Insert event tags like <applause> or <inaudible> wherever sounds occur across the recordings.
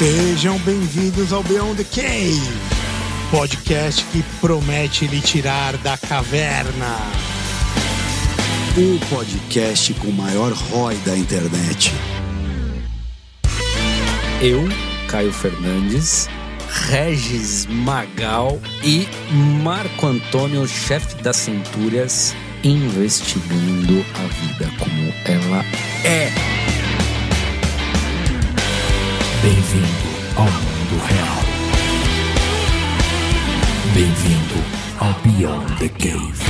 Sejam bem-vindos ao Beyond the Cave, podcast que promete lhe tirar da caverna. O podcast com o maior ROI da internet. Eu, Caio Fernandes, Regis Magal e Marco Antônio, chefe das Centúrias, investigando a vida como ela é. Bem-vindo ao mundo real. Bem-vindo ao Beyond the Cave.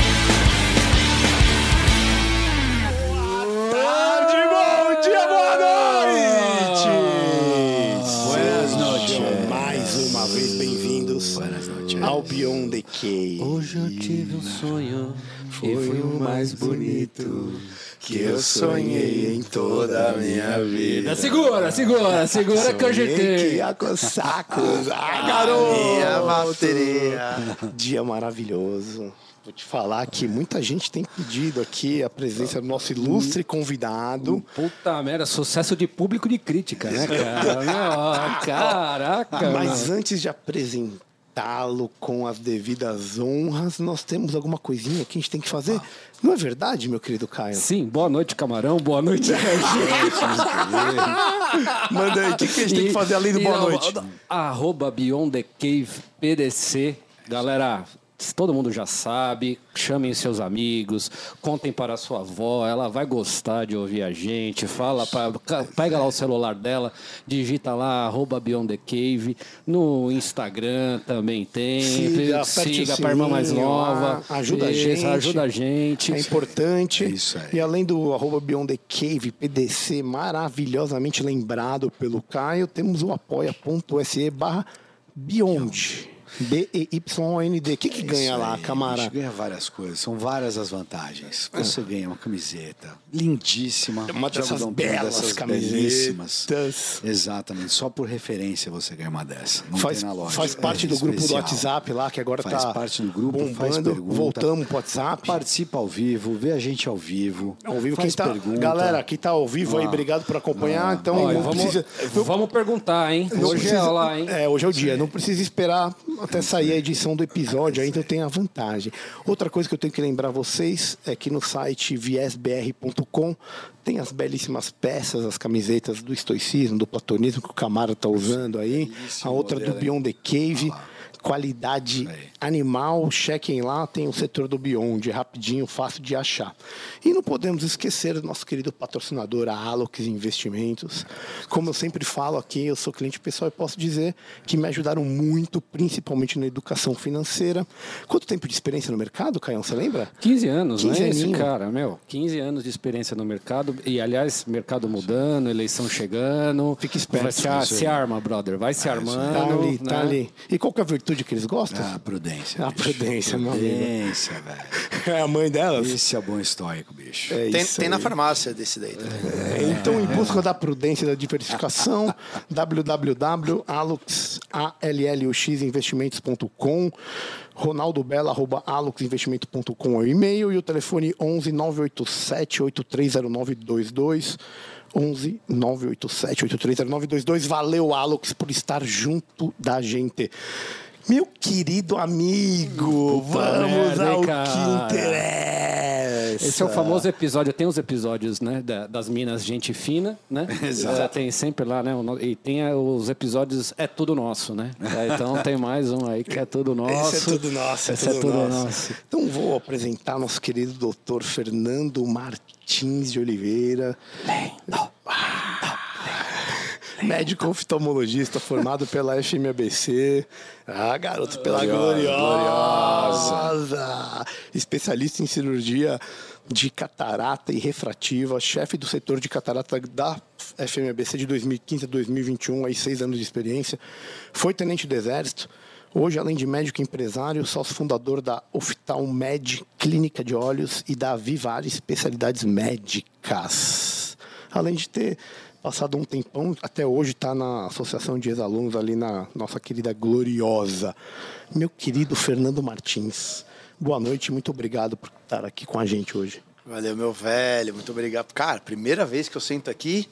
Tarde, bom dia, boa noite! Buenas noches. Mais uma vez bem-vindos ao Beyond the Cave. Hoje eu tive um sonho Foi o mais bonito que eu sonhei em toda a minha vida. Segura, segura, segura que eu Sonhei que ia coçar Ah, garoto! Minha bateria. Dia maravilhoso. Vou te falar que muita gente tem pedido aqui a presença do nosso ilustre convidado. Puta merda, sucesso de público e de crítica, né, cara? <laughs> Caraca, Mas antes de apresentá-lo com as devidas honras, nós temos alguma coisinha que a gente tem que fazer. Não é verdade, meu querido Caio? Sim, boa noite, camarão. Boa noite, <laughs> <laughs> Manda aí, o que, que a gente tem que fazer além do E boa não, noite? Arroba Beyond the Cave PDC. Galera, todo mundo já sabe. Chamem seus amigos, contem para a sua avó. Ela vai gostar de ouvir a gente. Fala, pra, pega lá o celular dela, digita lá, arroba Beyond the Cave. No Instagram também tem. Siga, Siga para a irmã mais nova. lá, ajuda a Isso, gente. Ajuda a gente. É importante. É isso aí. E além do arroba Beyond the Cave, PDC, maravilhosamente lembrado pelo Caio, temos o apoia.se barra Beyond. B-E-Y-O-N-D. O que, que ganha Isso lá, aí, A gente camarada? ganha várias coisas, são várias as vantagens. Você ganha uma camiseta lindíssima, Uma de dessas belas dessas camisetas. belíssimas. Exatamente, só por referência você ganha uma dessa. Não Faz, tem na loja. faz parte É do grupo do especial. WhatsApp lá, que agora Faz tá parte do grupo, faz bombando. pergunta. Voltamos pro WhatsApp. Participa ao vivo, vê a gente ao vivo. Ao vivo, faz quem tá, pergunta. galera, quem tá ao vivo aí, Ah. obrigado por acompanhar. Então, Olha, vamos, precisa, vamos perguntar, hein? Hoje é lá, hein? É, hoje é o dia. Não precisa esperar até sair a edição do episódio, ainda tem a vantagem. Outra coisa que eu tenho que lembrar vocês é que no site viesbr.com tem as belíssimas peças, as camisetas do estoicismo, do platonismo que o Camara tá usando aí. A outra do? Beyond the Cave. Qualidade aí. animal, chequem lá, tem o setor do Beyond, é rapidinho, fácil de achar. E não podemos esquecer do nosso querido patrocinador, a Alox Investimentos. Como eu sempre falo aqui, eu sou cliente pessoal e posso dizer que me ajudaram muito, principalmente na educação financeira. Quanto tempo de experiência no mercado, Caião, você lembra? 15 anos, 15 né? Esse aninho. cara, meu. 15 anos de experiência no mercado. E, aliás, mercado mudando, eleição chegando. Fica esperto, Vai se, ar- se arma, brother. Vai se armando. Tá ali, tá né? ali. E qual que é a virtude que eles gostam? Ah, prudência. A bicho. prudência, meu amigo. Prudência, velho. <laughs> É a mãe delas? Esse é bom estoico, bicho. É Tem, isso tem na farmácia desse daí. também. É, Então, em busca da prudência e da diversificação, <laughs> www.alux.investimentos.com Ronaldo Bela, arroba aluxinvestimento.com é o e-mail e o telefone 11 987 830922 11 987 830922 Valeu, Alux, por estar junto da gente. Meu querido amigo, Puta vamos merda, ao cara? que interessa. Esse é o famoso episódio. Tem os episódios, né? da- das minas Gente Fina, né? <laughs> Exato. É, tem sempre lá, né? o no- E tem é, os episódios É Tudo Nosso, né? <laughs> É, então tem mais um aí que é tudo nosso. Esse é tudo nosso, é Esse tudo, nosso. nosso. Então vou apresentar nosso querido doutor Fernando Martins de Oliveira. Médico oftalmologista formado pela FMABC. Ah, garoto, pela gloriosa. Especialista em cirurgia de catarata e refrativa, chefe do setor de catarata da FMABC de 2015 a 2021, aí seis anos de experiência. Foi tenente do Exército. Hoje, além de médico empresário, sócio fundador da Oftalmed Clínica de Olhos e da Vivar Especialidades Médicas. Além de ter passado um tempão, até hoje está na Associação de Ex-Alunos ali na nossa querida Gloriosa. Meu querido Fernando Martins, boa noite, muito obrigado por estar aqui com a gente hoje. Valeu, meu velho. Muito obrigado. Cara, primeira vez que eu sento aqui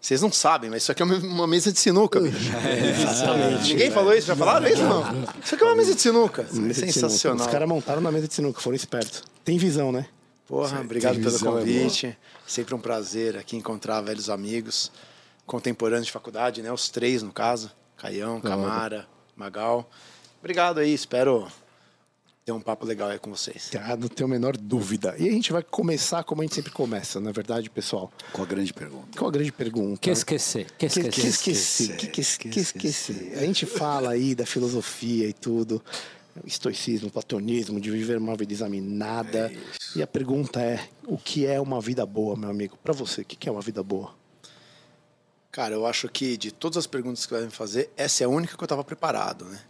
Vocês não sabem, mas isso aqui é uma- mesa de sinuca, bicho. <laughs> Ninguém falou isso? Já falaram isso? Não. Isso aqui é uma mesa de sinuca. Mesa de sinuca. Sensacional. Os caras montaram na mesa de sinuca, foram espertos. Tem visão, né? Porra, obrigado pelo visão, é convite. Sempre um prazer aqui encontrar velhos amigos, contemporâneos de faculdade, né? Os três, no caso. Caião, Camara, Magal. Obrigado aí, espero ter um papo legal aí com vocês. Ah, não tenho a menor dúvida. E a gente vai começar como a gente sempre começa, na verdade, pessoal. Com a grande pergunta. Qual a grande pergunta? Que esquecer? Que Que, que esquecer? esquecer? Que, que, que esquecer? A gente fala aí da filosofia e tudo, estoicismo, platonismo, de viver uma vida examinada. e a pergunta é: o que é uma vida boa, meu amigo? Para você, o que é uma vida boa? Cara, eu acho que de todas as perguntas que vai me fazer, essa é a única que eu estava preparado, né?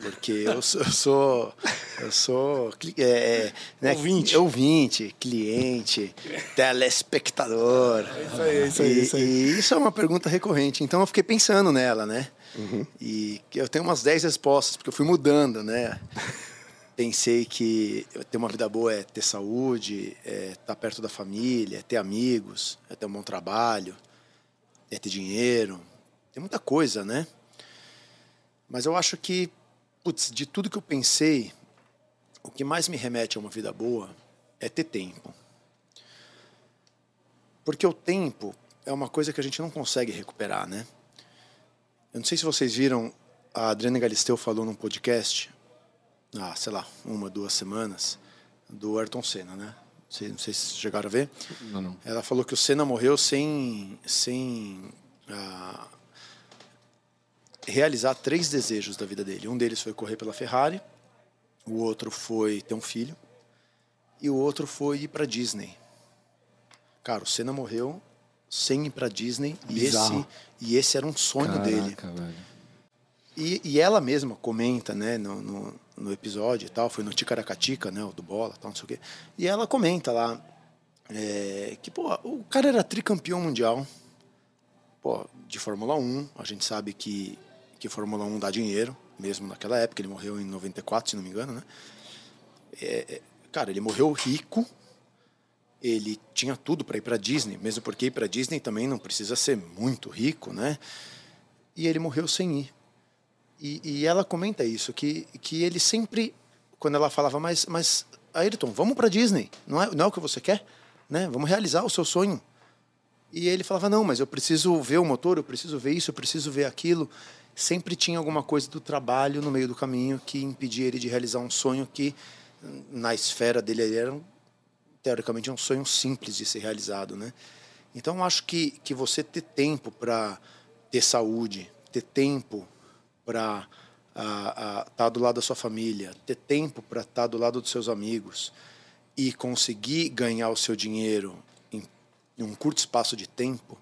Porque eu sou, eu sou, eu sou é, é, né, Ouvinte. ouvinte, cliente, telespectador. isso aí, é isso aí, E, isso aí. e isso é uma pergunta recorrente. Então eu fiquei pensando nela, né? Uhum. E eu tenho umas 10 respostas, porque eu fui mudando, né? <laughs> Pensei que ter uma vida boa é ter saúde, é estar perto da família, é ter amigos, é ter um bom trabalho, é ter dinheiro. Tem muita coisa, né? Mas eu acho que, putz, de tudo que eu pensei, o que mais me remete a uma vida boa é ter tempo. Porque o tempo é uma coisa que a gente não consegue recuperar, né? Eu não sei se vocês viram, a Adriana Galisteu falou num podcast, ah, sei lá, uma, duas semanas, do Ayrton Senna, né? Não sei, não sei se vocês chegaram a ver. Não, não. Ela falou que o Senna morreu sem, sem ah, realizar três desejos da vida dele. Um deles foi correr pela Ferrari, o outro foi ter um filho e o outro foi ir para Disney. Cara, o Senna morreu sem ir para Disney e esse, Bizarro. E esse era um sonho dele. Caraca, velho. E, e ela mesma comenta, né, no, no, no episódio e tal, foi no Ticaracatica, né, o do bola, tal, não sei o quê. E ela comenta lá é, que, pô, o cara era tricampeão mundial, pô, de Fórmula 1. A gente sabe que, que Fórmula 1 dá dinheiro, mesmo naquela época. Ele morreu em 94, se não me engano, né? É, é, cara, ele morreu rico. Ele tinha tudo para ir para Disney, mesmo porque ir para Disney também não precisa ser muito rico, né? E ele morreu sem ir. E, e ela comenta isso, que, que ele sempre, quando ela falava, mas, mas Ayrton, vamos para Disney, não é, não é o que você quer? Né? Vamos realizar o seu sonho. E ele falava, não, mas eu preciso ver o motor, eu preciso ver isso, eu preciso ver aquilo. Sempre tinha alguma coisa do trabalho no meio do caminho que impedia ele de realizar um sonho que, na esfera dele, ele era, teoricamente, um sonho simples de ser realizado, né? Então, acho que, que você ter tempo para ter saúde, ter tempo para estar do lado da sua família, ter tempo para estar do lado dos seus amigos e conseguir ganhar o seu dinheiro em, em um curto espaço de tempo,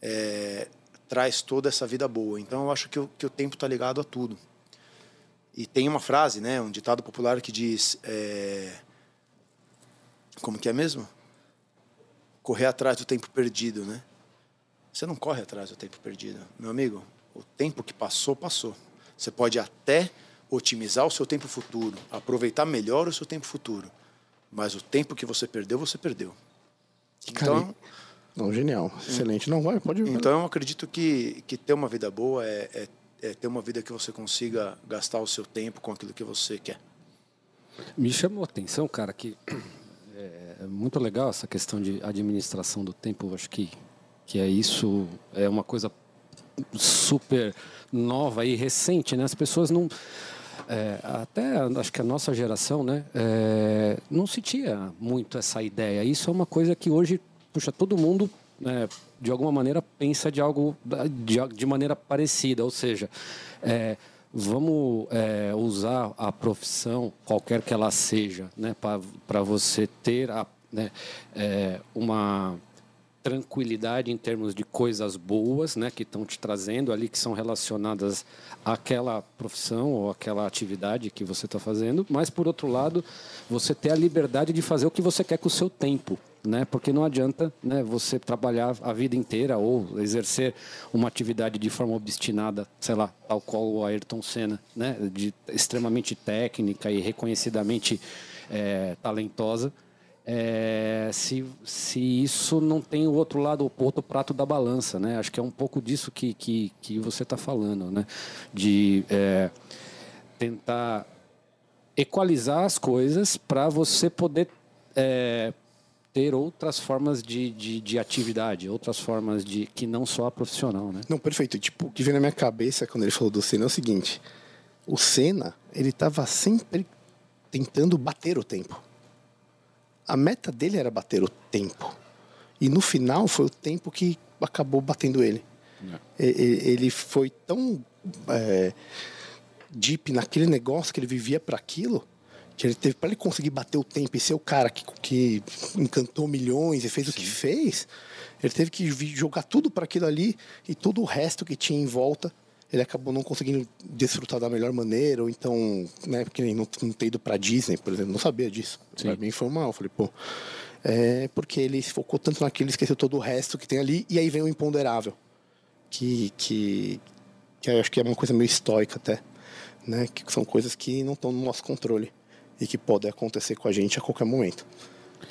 é, traz toda essa vida boa. Então eu acho que o, que o tempo está ligado a tudo. E tem uma frase, né, um ditado popular que diz, é, como que é mesmo? Correr atrás do tempo perdido, né? Você não corre atrás do tempo perdido, meu amigo. O tempo que passou, passou. Você pode até otimizar o seu tempo futuro, aproveitar melhor o seu tempo futuro, mas o tempo que você perdeu, você perdeu. Então, Não, genial. Excelente. Não, vai, pode então eu acredito que, que ter uma vida boa é, é, é ter uma vida que você consiga gastar o seu tempo com aquilo que você quer. Me chamou a atenção, cara, que é muito legal essa questão de administração do tempo. Eu Acho que, que é isso, é uma coisa super nova e recente, né? As pessoas não. é, até acho que a nossa geração, né, é, não se tinha muito essa ideia. Isso é uma coisa que hoje, puxa, todo mundo, né, de alguma maneira, pensa de algo de, de maneira parecida. Ou seja, é, vamos é, usar a profissão, qualquer que ela seja, né, para você ter a, né, é, uma tranquilidade em termos de coisas boas, né, que estão te trazendo ali, que são relacionadas àquela profissão ou àquela atividade que você está fazendo, mas por outro lado, você ter a liberdade de fazer o que você quer com o seu tempo, né, porque não adianta, né, você trabalhar a vida inteira ou exercer uma atividade de forma obstinada, sei lá, tal qual o Ayrton Senna, né, de extremamente técnica e reconhecidamente eh, talentosa é, se, se isso não tem o outro lado, o outro prato da balança, né? Acho que é um pouco disso que, que, que você está falando, né? De é, tentar equalizar as coisas para você poder é, ter outras formas de, de, de, atividade, outras formas de que não só a profissional, né? Não, perfeito. Tipo, o que vem na minha cabeça quando ele falou do Senna é o seguinte: o Senna, ele estava sempre tentando bater o tempo a meta dele era bater o tempo. E no final foi o tempo que acabou batendo ele. É. Ele foi tão é, deep naquele negócio que ele vivia para aquilo que ele teve para ele conseguir bater o tempo e ser o cara que, que encantou milhões e fez Sim. o que fez. Ele teve que jogar tudo para aquilo ali e todo o resto que tinha em volta ele acabou não conseguindo desfrutar da melhor maneira, ou então, né, porque não, não ter ido para Disney, por exemplo, não sabia disso. Sim. Pra foi mal. Falei, pô, é porque ele se focou tanto naquilo, esqueceu todo o resto que tem ali, e aí vem o imponderável, que, que, que eu acho que é uma coisa meio estoica até, né, que são coisas que não estão no nosso controle e que podem acontecer com a gente a qualquer momento.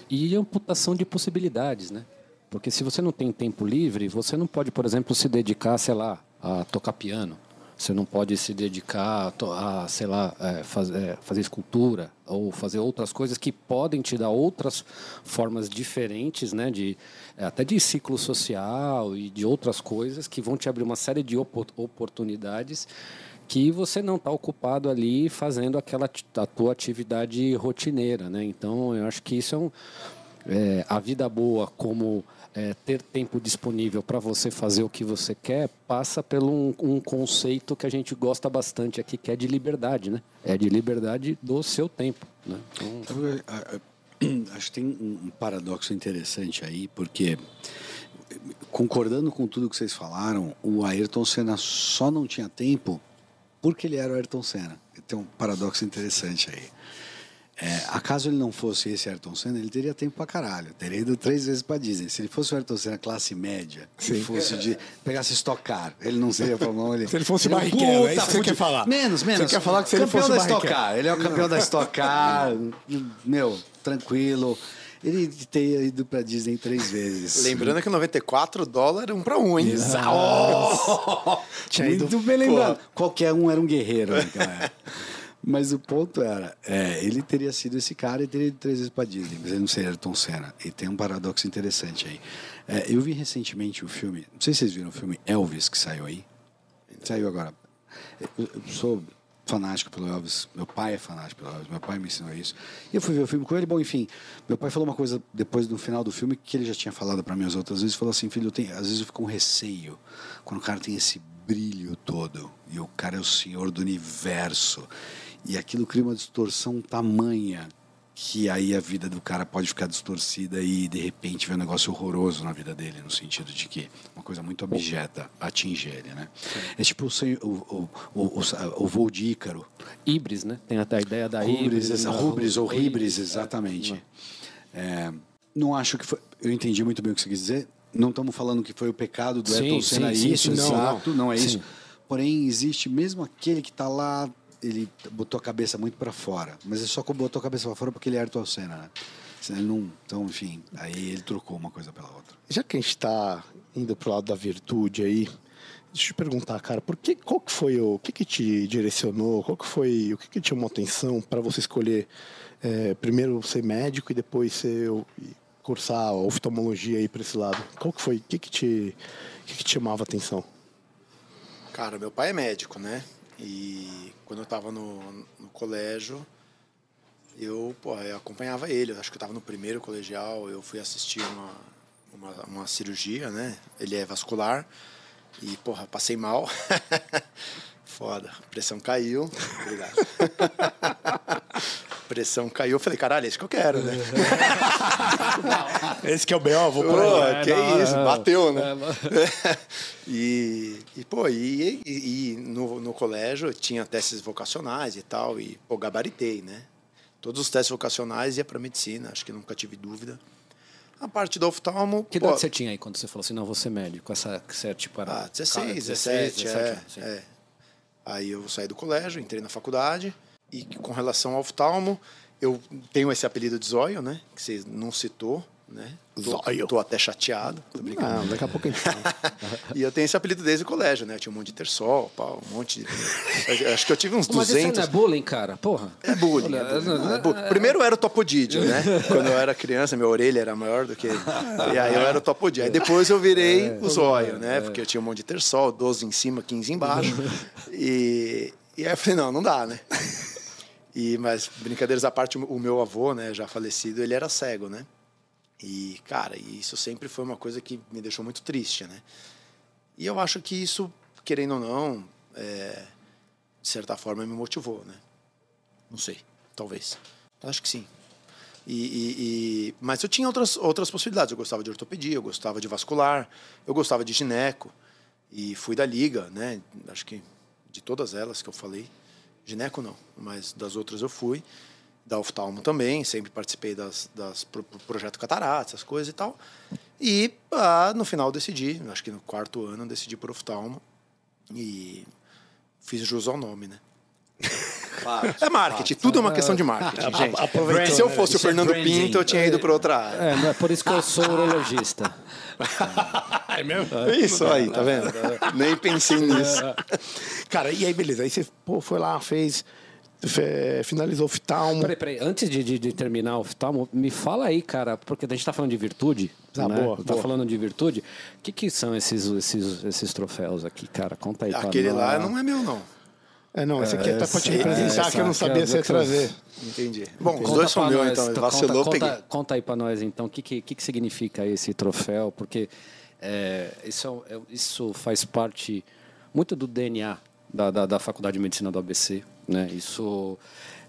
E amputação de possibilidades, né? Porque se você não tem tempo livre, você não pode, por exemplo, se dedicar, sei lá, a tocar piano. Você não pode se dedicar a, a sei lá, é, é, fazer escultura ou fazer outras coisas que podem te dar outras formas diferentes, né, de, é, até de ciclo social e de outras coisas que vão te abrir uma série de oportunidades que você não está ocupado ali fazendo aquela a tua atividade rotineira, né? Então eu acho que isso é um é, a vida boa como é, ter tempo disponível para você fazer o que você quer passa por um, um, conceito que a gente gosta bastante aqui, que é de liberdade, né? É de liberdade do seu tempo. Né? Então... <clears throat> Acho que tem um paradoxo interessante aí, porque concordando com tudo que vocês falaram, o Ayrton Senna só não tinha tempo porque ele era o Ayrton Senna. Tem um paradoxo interessante aí. É, acaso ele não fosse esse Ayrton Senna, ele teria tempo pra caralho. Teria ido três vezes pra Disney. Se ele fosse o Ayrton Senna classe média, se fosse de. pegasse estocar, ele não seria Fórmula Ele, se ele fosse barriqueiro, é isso que você quer falar. Menos, menos. Você quer falar que se ele fosse da Estocar. Ele é o campeão da Estocar. meu, tranquilo. Ele teria ido pra Disney três vezes. Lembrando que 94 dólares um para um, hein? Exato. Oh! <laughs> Muito bem lembrado. Qualquer um era um guerreiro naquela época. Mas o ponto era, é, ele teria sido esse cara e teria ido três vezes para Disney, mas ele não seria Ayrton Senna. E tem um paradoxo interessante aí. É, eu vi recentemente o filme, não sei se vocês viram o filme Elvis que saiu aí. Saiu agora. Eu, eu sou fanático pelo Elvis, meu pai é fanático pelo Elvis, meu pai me ensinou isso. E eu fui ver o filme com ele, bom, enfim, meu pai falou uma coisa depois do final do filme que ele já tinha falado para mim as outras vezes, falou assim, filho, tenho, às vezes eu fico com receio quando o cara tem esse brilho todo e o cara é o senhor do universo e aquilo cria uma distorção tamanha que aí a vida do cara pode ficar distorcida e de repente ver um negócio horroroso na vida dele, no sentido de que uma coisa muito objetiva atinge ele, né? É tipo o, o, o, o, voo de Ícaro. Ibris, né? Tem até a ideia da Ibris. Ibris, rubris ou Ribris, exatamente. É, não acho que foi... Eu entendi muito bem o que você quis dizer. Não estamos falando que foi o pecado do sim, Ayrton Senna sim, isso, sim, exato, não, não é sim. isso. Porém, existe mesmo aquele que está lá ele botou a cabeça muito para fora. Mas ele só botou a cabeça para fora porque ele é Ayrton Senna, né? Ele não, então, enfim, aí ele trocou uma coisa pela outra. Já que a gente está indo pro lado da virtude aí, deixa eu te perguntar, cara, por que, qual que foi o, o que, que te direcionou, qual que foi, o que, que te chamou atenção para você escolher é, primeiro ser médico e depois ser cursar a oftalmologia aí para esse lado? Qual que foi, o que que te, que, que te chamava atenção? Cara, meu pai é médico, né? E quando eu estava no, no colégio, eu, pô, eu acompanhava ele. Eu acho que eu estava no primeiro colegial, eu fui assistir uma, uma, uma, cirurgia, né? Ele é vascular. E, porra, passei mal. <laughs> Foda. A pressão caiu. Obrigado. <laughs> pressão caiu. Eu falei, caralho, esse que eu quero, né? <laughs> esse que é o B.O., vou por aí. É, que é isso, bateu, né? É, <laughs> e, e, pô, e, e, e, no, no colégio tinha testes vocacionais e tal, e, pô, gabaritei, né? Todos os testes vocacionais ia para medicina, acho que nunca tive dúvida. A parte do oftalmo. Que idade você tinha aí quando você falou assim, não, vou ser médico? Essa, que você, tipo, era, ah, 16, 17, 17, é, é. Aí eu saí do colégio, entrei na faculdade, e com relação ao oftalmo, eu tenho esse apelido de Zóio, né? Que você não citou né? Tô, tô até chateado. Tô brincando. Não, daqui a pouco a gente fala. <laughs> e eu tenho esse apelido desde o colégio, né? Eu tinha um monte de tersol, pau, um monte de... Acho que eu tive uns <laughs> Mas 200... Mas isso não é bullying, cara? Porra. É bullying. É bullying. É bullying. Primeiro eu era o topodídio, né? <laughs> Quando eu era criança, minha orelha era maior do que... E aí eu era o topodídio. Aí depois eu virei é, o zóio, né? É. Porque eu tinha um monte de tersol, 12 em cima, 15 embaixo. E, e aí eu falei, não, não dá, né? E, mas, brincadeiras à parte, o meu avô, né, já falecido, ele era cego, né? E, cara, isso sempre foi uma coisa que me deixou muito triste, né? E eu acho que isso, querendo ou não, é, de certa forma me motivou, né? Não sei, talvez. Acho que sim. E, e, e, mas eu tinha outras, outras possibilidades. Eu gostava de ortopedia, eu gostava de vascular, eu gostava de gineco. E fui da liga, né? Acho que de todas elas que eu falei. Gineco não, mas das outras eu fui da oftalmo também, sempre participei das, das pro, pro projeto Catarata, essas coisas e tal. E ah, no final decidi, acho que no quarto ano decidi por oftalmo e fiz jus ao nome, né? <laughs> é marketing, tudo é uma questão de marketing, é, gente. Se eu fosse o Fernando Pinto, eu tinha ido para outra área. É, não é por isso que eu sou urologista. <laughs> é mesmo? Isso aí, tá vendo? Nem pensei nisso. Cara, e aí, beleza. Aí você pô, foi lá, fez finalizou o oftalmo. Peraí, peraí, antes de, de, de, terminar o oftalmo, me fala aí, cara, porque a gente está falando de virtude, ah, né? boa, tá boa. falando de virtude, o que, que são esses, esses, esses troféus aqui, cara? Conta aí Aquele lá não é meu, não. É, não, esse aqui é, para te representar, que eu não sabia se ia trazer. Entendi. Bom, os dois são meus, então. Vacilou, conta, conta, conta, aí para nós, então, o que, que, que significa esse troféu? Porque é, isso, é, isso faz parte muito do DNA da, da, da Faculdade de Medicina do ABC. Né? Isso,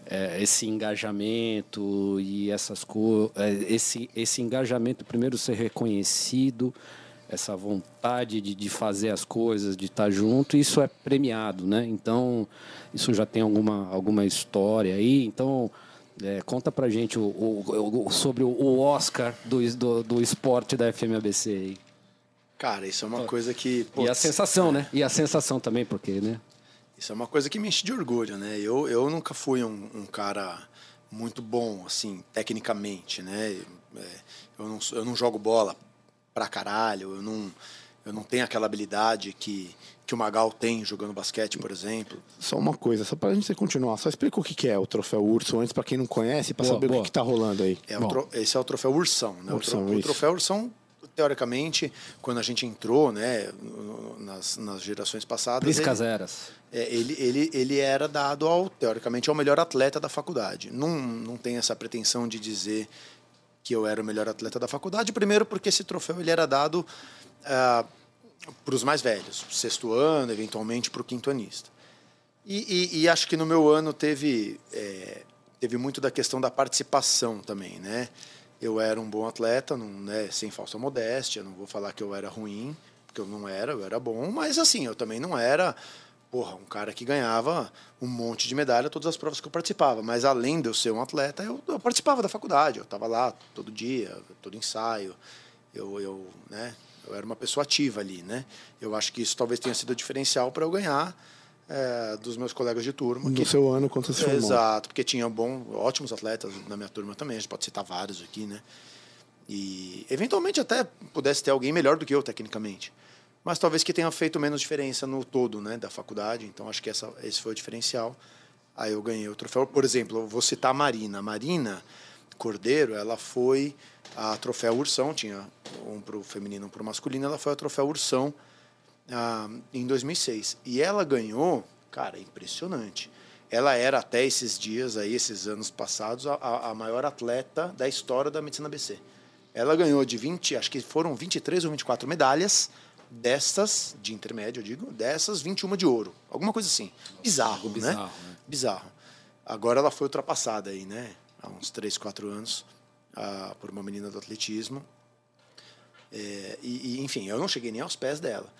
é, esse engajamento e essas coisas, é, esse, esse engajamento, primeiro ser reconhecido, essa vontade de, de fazer as coisas, de estar junto, isso é premiado, né? Então, isso já tem alguma, alguma história aí. Então, é, conta pra gente o, o, o, sobre o Oscar do, do, do esporte da FMABC aí. Cara, isso é uma coisa que. Putz, e a sensação, né? E a sensação também, porque, né? Isso é uma coisa que me enche de orgulho, né? Eu, eu nunca fui um, um cara muito bom, assim, tecnicamente, né? É, eu, não, eu não jogo bola pra caralho, eu não, eu não tenho aquela habilidade que, que o Magal tem jogando basquete, por exemplo. Só uma coisa, só pra gente continuar, só explica o que é o troféu Urso antes, para quem não conhece, para saber boa. o que, está rolando aí. É tro, esse é o troféu Ursão, né? Ursão, o, tro, o troféu Ursão teoricamente, quando a gente entrou, né, nas, nas gerações passadas. Priscas ele, eras. É, ele, ele, ele era dado ao, teoricamente, ao melhor atleta da faculdade. Não, não tem essa pretensão de dizer que eu era o melhor atleta da faculdade, primeiro porque esse troféu ele era dado ah, para os mais velhos, sexto ano, eventualmente para o quinto anista. E, e, e, acho que no meu ano teve, é, teve muito da questão da participação também, né? eu era um bom atleta, não, né, sem falsa modéstia, não vou falar que eu era ruim, porque eu não era, eu era bom, mas assim, eu também não era, porra, um cara que ganhava um monte de medalha todas as provas que eu participava, mas além de eu ser um atleta, eu, eu participava da faculdade, eu estava lá todo dia, todo ensaio, eu, eu, né, eu era uma pessoa ativa ali, né? Eu acho que isso talvez tenha sido diferencial para eu ganhar é, dos meus colegas de turma. No que, seu ano, quando você se formou. Exato, porque tinha bom, ótimos atletas na minha turma também, a gente pode citar vários aqui, né? E eventualmente até pudesse ter alguém melhor do que eu tecnicamente. Mas talvez que tenha feito menos diferença no todo né, da faculdade, então acho que essa, esse foi o diferencial. Aí eu ganhei o troféu. Por exemplo, eu vou citar a Marina. A Marina Cordeiro, ela foi a troféu Ursão, tinha um para o feminino um para o masculino, ela foi a troféu Ursão ah, em 2006. E ela ganhou, cara, impressionante. Ela era até esses dias aí, esses anos passados, a, a maior atleta da história da medicina BC. Ela ganhou de 20, acho que foram 23 ou 24 medalhas, dessas, de intermédio, eu digo, dessas 21 de ouro. Alguma coisa assim. Bizarro, bizarro né? né? Bizarro. Agora ela foi ultrapassada aí, né? Há uns 3, 4 anos, ah, por uma menina do atletismo. É, e, e, enfim, eu não cheguei nem aos pés dela.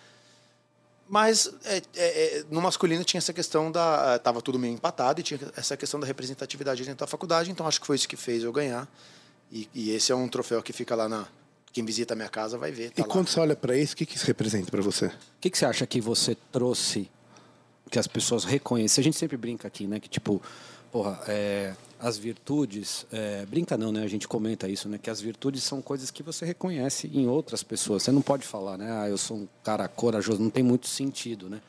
Mas é, é, é, no masculino tinha essa questão da. Estava tudo meio empatado e tinha essa questão da representatividade dentro da faculdade, então acho que foi isso que fez eu ganhar. E, e esse é um troféu que fica lá na. Quem visita a minha casa vai ver. Tá e lá. quando você olha para isso, o que, que isso representa para você? O que, que você acha que você trouxe que as pessoas reconhecem? A gente sempre brinca aqui, né? Que tipo, porra, é, as virtudes, é, brinca não, né? A gente comenta isso, né? Que as virtudes são coisas que você reconhece em outras pessoas. Você não pode falar, né? Ah, eu sou um cara corajoso. Não tem muito sentido, né?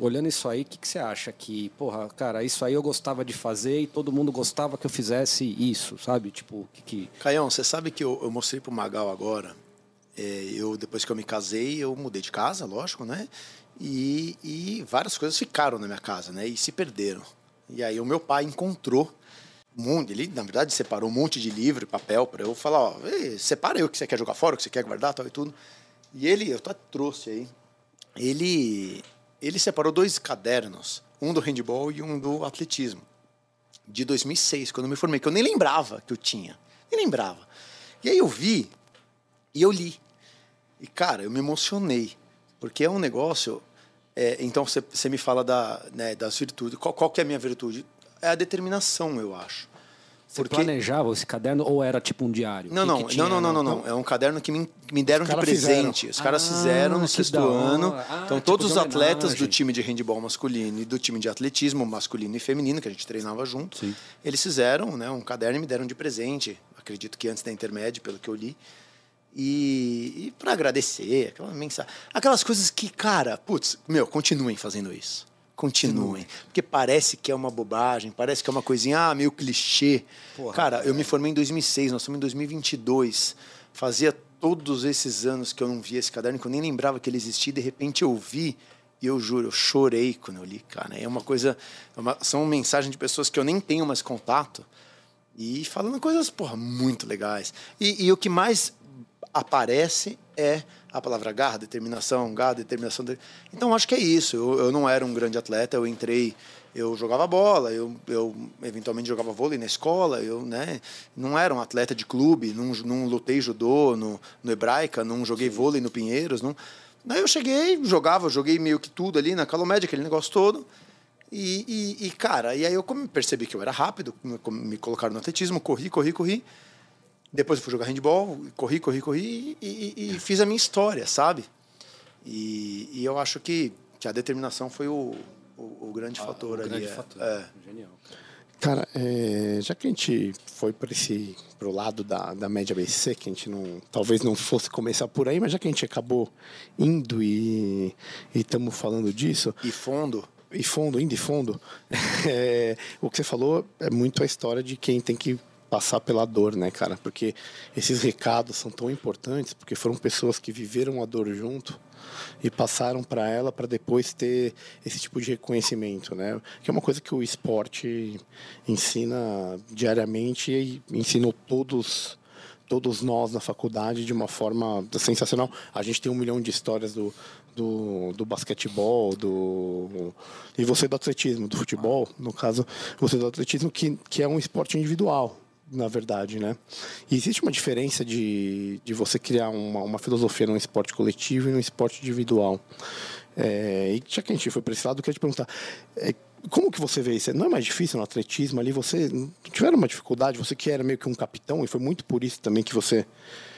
Olhando isso aí, o que, que você acha que, porra, cara, isso aí eu gostava de fazer e todo mundo gostava que eu fizesse isso, sabe? Tipo, que. que... Caião, você sabe que eu, eu mostrei pro Magal agora. É, eu, depois que eu me casei, eu mudei de casa, lógico, né? E, e várias coisas ficaram na minha casa, né? E se perderam. E aí o meu pai encontrou monte, ele na verdade separou um monte de livro e papel para eu falar, ó, separa aí o que você quer jogar fora, o que você quer guardar, tal e tudo. E ele, eu até trouxe aí, ele ele separou dois cadernos, um do handball e um do atletismo, de 2006, quando eu me formei, que eu nem lembrava que eu tinha, nem lembrava. E aí eu vi e eu li. E cara, eu me emocionei, porque é um negócio. É, então você me fala da, né, das virtudes. Qual, qual que é a minha virtude? É a determinação, eu acho. Você Porque... planejava esse caderno ou era tipo um diário? Não, não, que não, não, não, não, não, É um caderno que me, me deram de presente. Fizeram. Os caras ah, fizeram no sexto ano. Ah, então, tipo todos os atletas do time de handball masculino e do time de atletismo masculino e feminino, que a gente treinava junto, Sim. eles fizeram né, um caderno e me deram de presente. Acredito que antes da intermédio, pelo que eu li. E, e para agradecer, aquela mensagem. Aquelas coisas que, cara, putz, meu, continuem fazendo isso continuem. Porque parece que é uma bobagem, parece que é uma coisinha ah, meio clichê. Porra, Cara, eu me formei em 2006, nós estamos em 2022. Fazia todos esses anos que eu não via esse caderno, que eu nem lembrava que ele existia, de repente eu vi e eu juro, eu chorei quando eu li, cara. É uma coisa, é uma, são mensagens de pessoas que eu nem tenho mais contato e falando coisas, porra, muito legais. E, e o que mais aparece é a palavra garra, determinação, garra, determinação. De... Então acho que é isso. Eu, eu não era um grande atleta, eu entrei, eu jogava bola, eu, eu eventualmente jogava vôlei na escola, eu né, não era um atleta de clube, não, não lutei judô no, no Hebraica, não joguei Sim. vôlei no Pinheiros. Não... Daí eu cheguei, jogava, joguei meio que tudo ali na Calomédia, aquele negócio todo. E, e, e, cara, e aí eu percebi que eu era rápido, me colocaram no atletismo, corri, corri, corri. Depois eu fui jogar handball, corri, corri, corri e, e, e fiz a minha história, sabe? E, e, eu acho que, que a determinação foi o, o, o grande ah, fator o ali. Grande é. fator. É. Genial. Cara, é, já que a gente foi para esse pro lado da, da média BC, que a gente não talvez não fosse começar por aí, mas já que a gente acabou indo e estamos falando disso. E fundo. E fundo, indo e fundo. <laughs> É, o que você falou é muito a história de quem tem que passar pela dor, né, cara? Porque esses recados são tão importantes, porque foram pessoas que viveram a dor junto e passaram para ela para depois ter esse tipo de reconhecimento, né? Que é uma coisa que o esporte ensina diariamente e ensinou todos todos nós na faculdade de uma forma sensacional. A gente tem um milhão de histórias do, do, do basquetebol, do e você do atletismo, do futebol, no caso, você do atletismo que, que é um esporte individual, na verdade, né? E existe uma diferença de, de você criar uma, uma filosofia num esporte coletivo e num esporte individual. É, e já que a gente foi para esse lado, eu queria te perguntar, é, como que você vê isso? Não é mais difícil no atletismo ali? Você tiveram uma dificuldade? Você que era meio que um capitão, e foi muito por isso também que você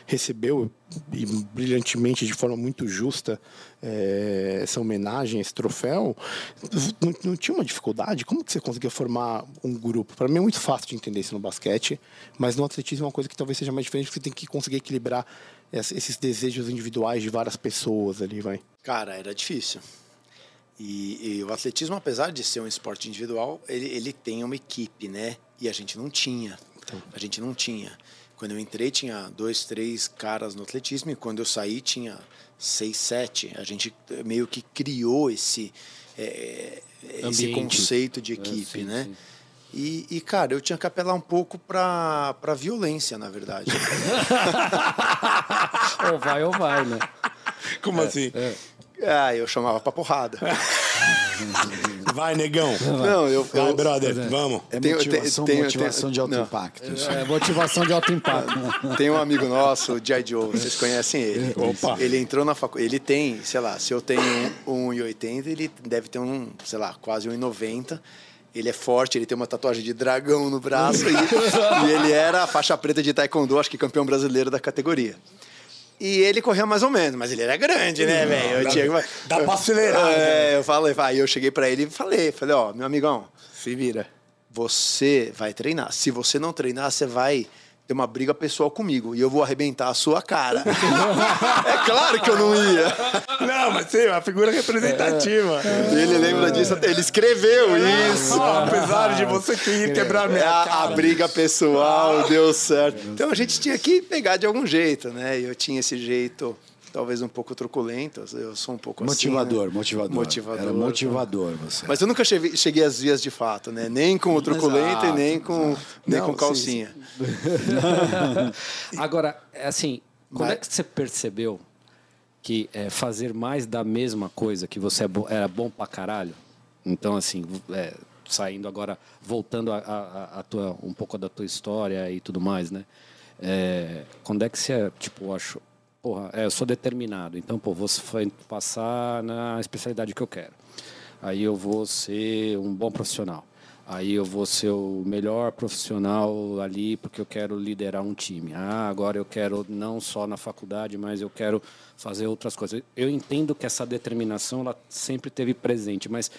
recebeu e brilhantemente, de forma muito justa, é, essa homenagem, esse troféu, não, não, tinha uma dificuldade? Como que você conseguia formar um grupo? Para mim é muito fácil de entender isso no basquete, mas no atletismo é uma coisa que talvez seja mais diferente, porque você tem que conseguir equilibrar esses desejos individuais de várias pessoas ali, vai. Cara, era difícil. E, e, o atletismo, apesar de ser um esporte individual, ele, ele tem uma equipe, né? E a gente não tinha. Então. A gente não tinha. Quando eu entrei, tinha dois, três caras no atletismo, e quando eu saí, tinha seis, sete. A gente meio que criou esse, é, esse conceito de é, equipe, é, sim, né? Sim. E, e, cara, eu tinha que apelar um pouco pra, pra violência, na verdade. <laughs> <laughs> ou vai ou vai, né? Como é, assim? É. Ah, eu chamava pra porrada. <laughs> Vai, negão. Não, eu. Vai, brother, vamos. É motivação, tem, tem, motivação de alto não. impacto. É, motivação de alto impacto. <laughs> Tem um amigo nosso, o Jai Joe, vocês conhecem ele. Opa. Ele entrou na faculdade. Ele tem, sei lá, se eu tenho 1,80, ele deve ter um, sei lá, quase 1,90. Ele é forte, ele tem uma tatuagem de dragão no braço e, <laughs> e ele era a faixa preta de taekwondo, acho que campeão brasileiro da categoria. E ele correu mais ou menos, mas ele era grande, né, velho? Dá, tinha... dá pra acelerar. <laughs> É, né? eu falei, vai, eu cheguei pra ele e falei, falei, ó, meu amigão, se vira. você vai treinar. Se você não treinar, você vai ter uma briga pessoal comigo e eu vou arrebentar a sua cara. <laughs> é claro que eu não ia. Não, mas sim, é uma figura representativa. É. Ele lembra disso, ele escreveu isso. apesar de você querer quebrar minha cara. A, a briga pessoal deu certo. Então a gente tinha que pegar de algum jeito, né? E eu tinha esse jeito talvez um pouco truculento. Eu sou um pouco motivador, assim, né? motivador, motivador. Era motivador você. Mas eu nunca cheguei, cheguei às vias de fato, né? Nem com o truculento exato, e nem com nem Não, com calcinha. <laughs> <laughs> Agora, é assim, como Mas... é que você percebeu que é, fazer mais da mesma coisa que você é era bom pra caralho? Então, assim, é, saindo agora, voltando a, a, a, tua, um pouco da tua história e tudo mais, né? É, quando é que você, tipo, achou, porra, é, eu sou determinado, então, pô, vou passar na especialidade que eu quero. Aí eu vou ser um bom profissional. Aí eu vou ser o melhor profissional ali porque eu quero liderar um time. Ah, agora eu quero não só na faculdade, mas eu quero fazer outras coisas. Eu entendo que essa determinação ela sempre teve presente, mas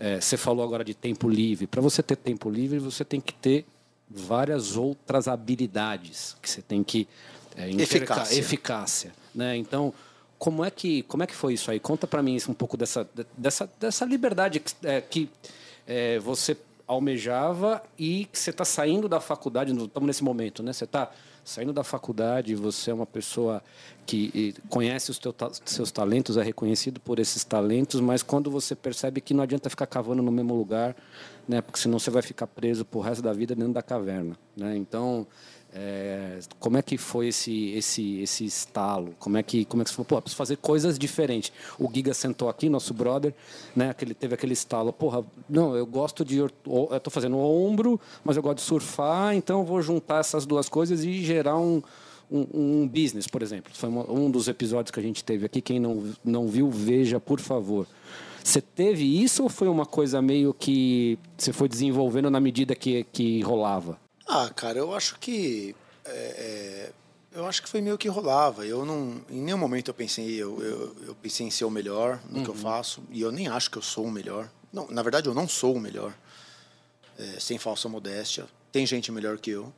é, você falou agora de tempo livre. Para você ter tempo livre, você tem que ter várias outras habilidades que você tem que é, eficácia. eficácia né? Então, como é que como é que foi isso aí? Conta para mim um pouco dessa dessa dessa liberdade que, é, que é, você almejava e que você está saindo da faculdade, estamos nesse momento, né? Você está saindo da faculdade, você é uma pessoa que conhece os teus, seus talentos, é reconhecido por esses talentos, mas quando você percebe que não adianta ficar cavando no mesmo lugar, né? Porque senão você vai ficar preso o resto da vida dentro da caverna, né? Então é, como é que foi esse, esse, esse estalo? Como é que, como é que você falou, pô, preciso fazer coisas diferentes? O Giga sentou aqui, nosso brother, né? Aquele, teve aquele estalo, porra, não, eu gosto de. Eu estou fazendo ombro, mas eu gosto de surfar, então eu vou juntar essas duas coisas e gerar um, um, um business, por exemplo. Foi um dos episódios que a gente teve aqui. Quem não, não viu, veja, por favor. Você teve isso ou foi uma coisa meio que você foi desenvolvendo na medida que, que rolava? Ah, cara, eu acho que. É, é, eu acho que foi meio que rolava. Eu não. Em nenhum momento eu pensei, eu, eu, eu pensei em ser o melhor no uhum. que eu uhum. faço. E eu nem acho que eu sou o melhor. Não, na verdade, eu não sou o melhor. É, sem falsa modéstia. Tem gente melhor que eu.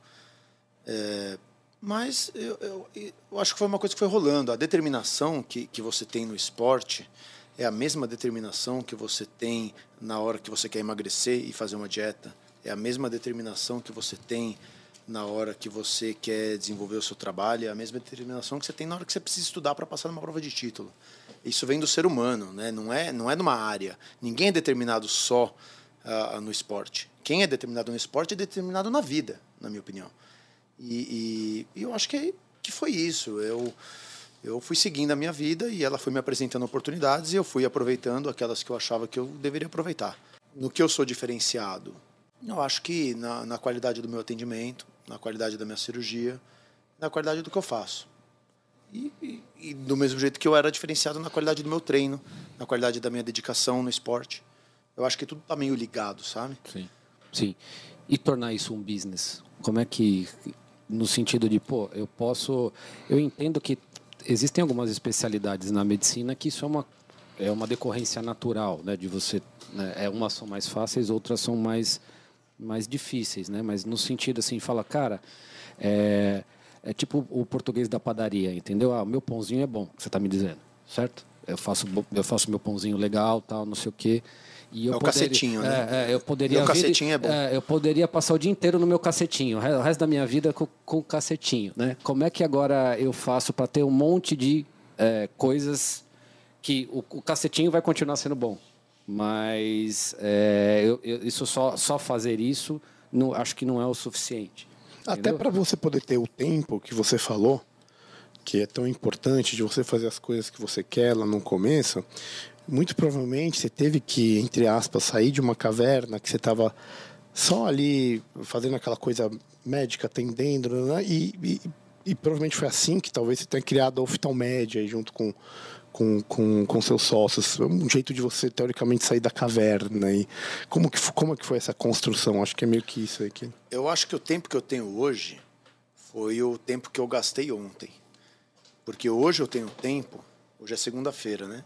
É, mas eu, eu, eu, acho que foi uma coisa que foi rolando. A determinação que, que você tem no esporte é a mesma determinação que você tem na hora que você quer emagrecer e fazer uma dieta é a mesma determinação que você tem na hora que você quer desenvolver o seu trabalho, é a mesma determinação que você tem na hora que você precisa estudar para passar numa prova de título. Isso vem do ser humano, né? não, é, não é numa área. Ninguém é determinado só uh, no esporte. Quem é determinado no esporte é determinado na vida, na minha opinião. E, e, e eu acho que, que foi isso. Eu, eu fui seguindo a minha vida e ela foi me apresentando oportunidades e eu fui aproveitando aquelas que eu achava que eu deveria aproveitar. No que eu sou diferenciado? Eu acho que na, na qualidade do meu atendimento, na qualidade da minha cirurgia, na qualidade do que eu faço. E, e, e, do mesmo jeito que eu era diferenciado na qualidade do meu treino, na qualidade da minha dedicação no esporte. Eu acho que tudo está meio ligado, sabe? Sim. Sim. E tornar isso um business? Como é que, no sentido de, pô, eu posso. Eu entendo que existem algumas especialidades na medicina que isso é uma, é uma decorrência natural, né? De você. Né, é, umas são mais fáceis, outras são mais mais difíceis, né? Mas no sentido assim, fala, cara, é, é tipo o português da padaria, entendeu? Ah, o meu pãozinho é bom, você está me dizendo, certo? Eu faço, eu faço meu pãozinho legal, tal, não sei o quê. E eu é o poderia, cacetinho, né? É, é, eu poderia meu cacetinho é bom. É, eu poderia passar o dia inteiro no meu cacetinho, o resto da minha vida com, com o cacetinho, né? Como é que agora eu faço para ter um monte de é, coisas que o, o cacetinho vai continuar sendo bom? Mas é, eu, eu, isso só, só fazer isso, não, acho que não é o suficiente. Até para você poder ter o tempo que você falou, que é tão importante de você fazer as coisas que você quer lá no começo, muito provavelmente você teve que, entre aspas, sair de uma caverna que você estava só ali fazendo aquela coisa médica, atendendo, né? e, e, e, provavelmente foi assim que talvez você tenha criado a oftalmédia junto com com, com, com seus sócios, um jeito de você teoricamente sair da caverna e como que como é que foi essa construção? Acho que é meio que isso aqui. Eu acho que o tempo que eu tenho hoje foi o tempo que eu gastei ontem, porque hoje eu tenho tempo. Hoje é segunda-feira, né?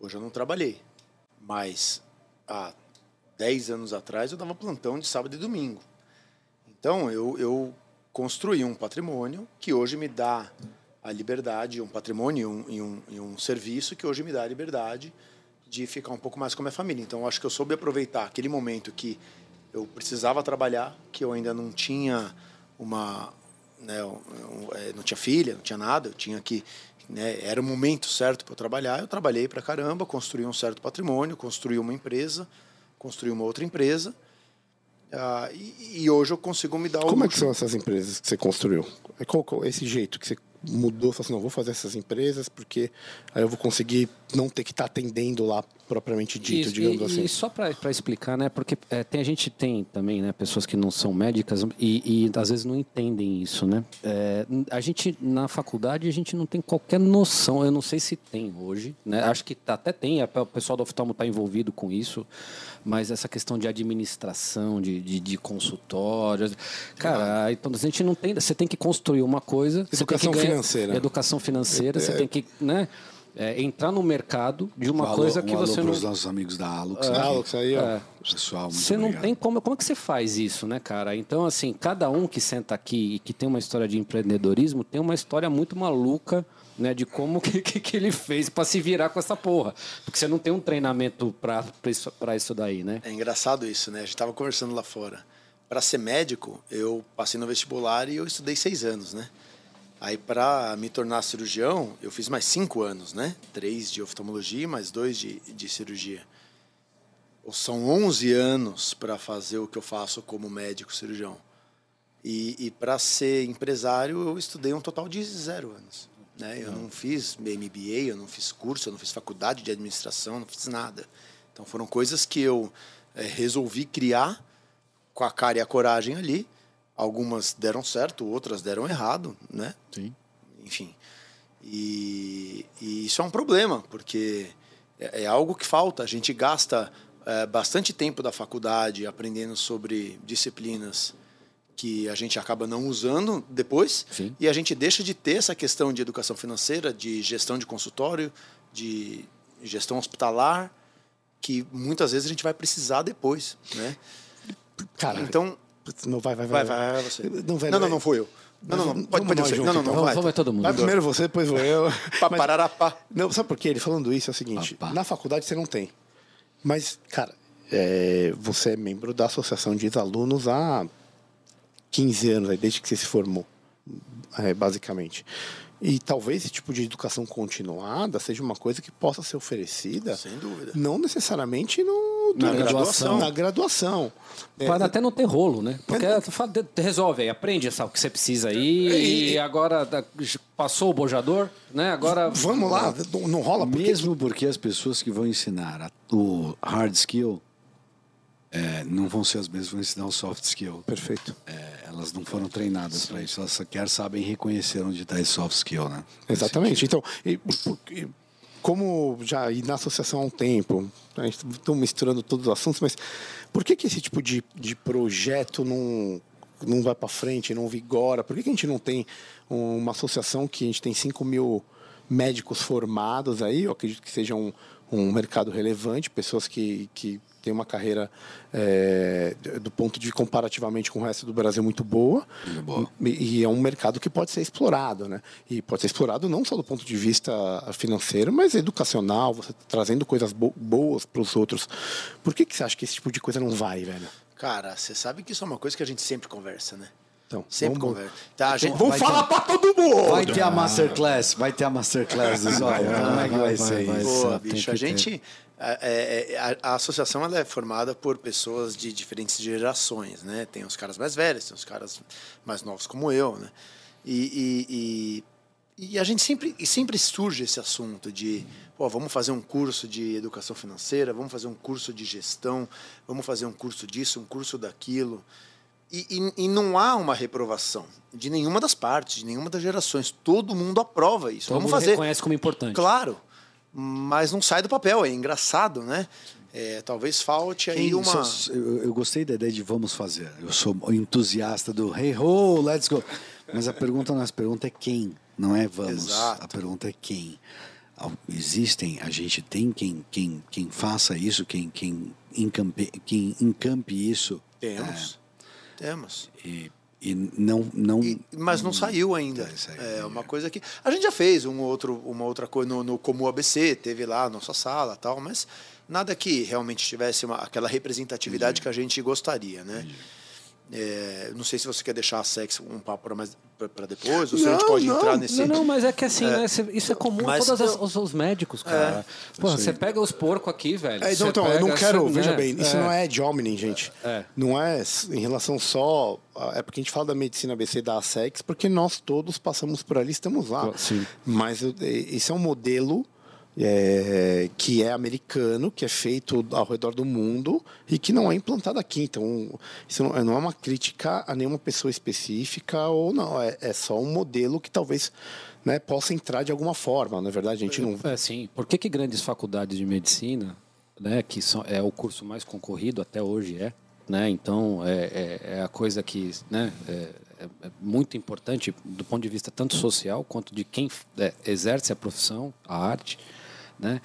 Hoje eu não trabalhei, mas há 10 anos atrás, eu dava plantão de sábado e domingo. Então, eu, eu construí um patrimônio que hoje me dá a liberdade, um patrimônio e um, e um, e um serviço que hoje me dá a liberdade de ficar um pouco mais com a minha família. Então, acho que eu soube aproveitar aquele momento que eu precisava trabalhar, que eu ainda não tinha uma, né, é, não tinha filha, não tinha nada, eu tinha que né, era o momento certo para eu trabalhar. Eu trabalhei para caramba, construí um certo patrimônio, construí uma empresa, construí uma outra empresa. Uh, e, e, hoje eu consigo me dar Como é que são essas empresas que você construiu? É qual, qual, esse jeito que você mudou, falou assim, não, vou fazer essas empresas porque aí eu vou conseguir não ter que estar tá atendendo lá propriamente dito, Isso, digamos e, assim. E só para explicar, né, porque é, tem, a gente tem também, né, pessoas que não são médicas e, e às vezes não entendem isso, né. É, a gente, na faculdade, a gente não tem qualquer noção, eu não sei se tem hoje, né, acho que até tem, o pessoal do oftalmo está envolvido com isso, mas essa questão de administração, de, de, de consultórios, cara, então a gente não tem, você tem que construir uma coisa... Educação ganhar, financeira. Educação financeira, é, você tem que, né é, entrar no mercado de uma alô, coisa que um você alô não. os nossos amigos da Alux. É, Alux aí, ó. É. Pessoal, muito Você não obrigado. tem como. Como é que você faz isso, né, cara? Então, assim, cada um que senta aqui e que tem uma história de empreendedorismo tem uma história muito maluca. Né, de como que, que, que ele fez para se virar com essa porra. Porque você não tem um treinamento para isso, isso daí, né? É engraçado isso, né? A gente tava conversando lá fora. Para ser médico, eu passei no vestibular e eu estudei seis anos, né? Aí, para me tornar cirurgião, eu fiz mais cinco anos, né? Três de oftalmologia, mais dois de, de cirurgia. São 11 anos para fazer o que eu faço como médico cirurgião. E, e para ser empresário, eu estudei um total de zero anos. Né? Eu não fiz MBA, eu não fiz curso, eu não fiz faculdade de administração, não fiz nada. Então, foram coisas que eu é, resolvi criar com a cara e a coragem ali Algumas deram certo, outras deram errado, né? Sim. Enfim. E, e isso é um problema, porque é, é algo que falta. A gente gasta é, bastante tempo da faculdade aprendendo sobre disciplinas que a gente acaba não usando depois Sim. e a gente deixa de ter essa questão de educação financeira, de gestão de consultório, de gestão hospitalar, que muitas vezes a gente vai precisar depois, né? Cara, então não, vai, vai, vai. Vai, vai, você. Não, vai, não, não, não foi eu. Não, não, não. Pode, pode você. Não, não, não. Vai, vai todo mundo. Vai primeiro você, depois vou eu. <laughs> Papararapá. Não, sabe por quê? Ele falando isso é o seguinte: na faculdade você não tem. Mas, cara, é, você é membro da Associação de Alunos há 15 anos, aí, desde que você se formou, é, basicamente. E talvez esse tipo de educação continuada seja uma coisa que possa ser oferecida. Sem dúvida. Não necessariamente no, na, na graduação. Na graduação. Pode é, até não ter rolo, né? Porque é, resolve aí, aprende sabe, o que você precisa aí. É, e, e, agora passou o bojador, né? Agora. Vamos lá, não rola porque... Mesmo porque as pessoas que vão ensinar o hard skill é, não vão ser as mesmas que vão ensinar o soft skill. Perfeito. É, elas não foram treinadas para isso, elas sequer sabem reconhecer onde está esse soft skill, né? Exatamente. Então, e, e, como já e na associação há um tempo, a gente está misturando todos os assuntos, mas por que, que esse tipo de, de projeto não, não vai para frente, não vigora? Por que, que a gente não tem uma associação que a gente tem 5 mil médicos formados aí? Eu acredito que seja um, um mercado relevante, pessoas que, que tem uma carreira é, do ponto de comparativamente com o resto do Brasil muito boa, muito boa. E, e, é um mercado que pode ser explorado, né? E pode ser explorado não só do ponto de vista financeiro, mas educacional, você trazendo coisas bo boas para os outros. Por que, que você acha que esse tipo de coisa não vai, velho? Cara, você sabe que isso é uma coisa que a gente sempre conversa, né? Então, sempre vamos, conversa. Tá, gente, vamos falar para todo mundo! Vai ter a Masterclass, vai ter a Masterclass do Zóio. Como é que vai, vai ser vai, isso? Pô, bicho, a gente... É, é, a, a, associação ela é formada por pessoas de diferentes gerações, né? Tem os caras mais velhos, tem os caras mais novos como eu, né? E, e, e, e a gente sempre, e sempre surge esse assunto de, pô, vamos fazer um curso de educação financeira, vamos fazer um curso de gestão, vamos fazer um curso disso, um curso daquilo. E, e, e, não há uma reprovação de nenhuma das partes, de nenhuma das gerações. Todo mundo aprova isso. Todo Vamos mundo fazer. reconhece como importante. Claro mas não sai do papel, é engraçado, né? É, talvez falte aí Quem, uma. eu, eu, gostei da ideia de vamos fazer. Eu sou entusiasta do hey ho, let's go. Mas a pergunta não é pergunta é quem, não é vamos. Exato. A pergunta é quem. existem, a gente tem quem, quem, quem faça isso, quem, quem, encampe, quem encampe isso. Temos. É, Temos. E, e não. não e, mas não saiu ainda. É, é uma coisa que. A gente já fez um outro, uma outra coisa no, no Como ABC, teve lá a nossa sala tal, mas nada que realmente tivesse uma, aquela representatividade Entendi. que a gente gostaria, né? Entendi. É, não sei se você quer deixar a sexo um papo para depois, ou se não, a gente pode não, entrar nesse. Não, não, mas é que assim, é, né, isso é comum a todos eu... os, os, médicos, cara. É, Porra, você pega os porcos aqui, velho. É, então, então eu não quero, veja né? bem, isso é. não é de homem, gente. É. Não é em relação só. É porque a gente fala da medicina ABC da sex, porque nós todos passamos por ali, estamos lá. Sim. Mas isso é um modelo é, que é americano, que é feito ao redor do mundo e que não é implantado aqui. Então, isso não, não é uma crítica a nenhuma pessoa específica ou não, é, é só um modelo que talvez né, possa entrar de alguma forma. Na é verdade, a gente não. É, sim. Por que, que grandes faculdades de medicina, né, que são, é o curso mais concorrido até hoje, é? Né? Então, é, é, é a coisa que né, é, é, é muito importante do ponto de vista tanto social quanto de quem é, exerce a profissão, a arte né?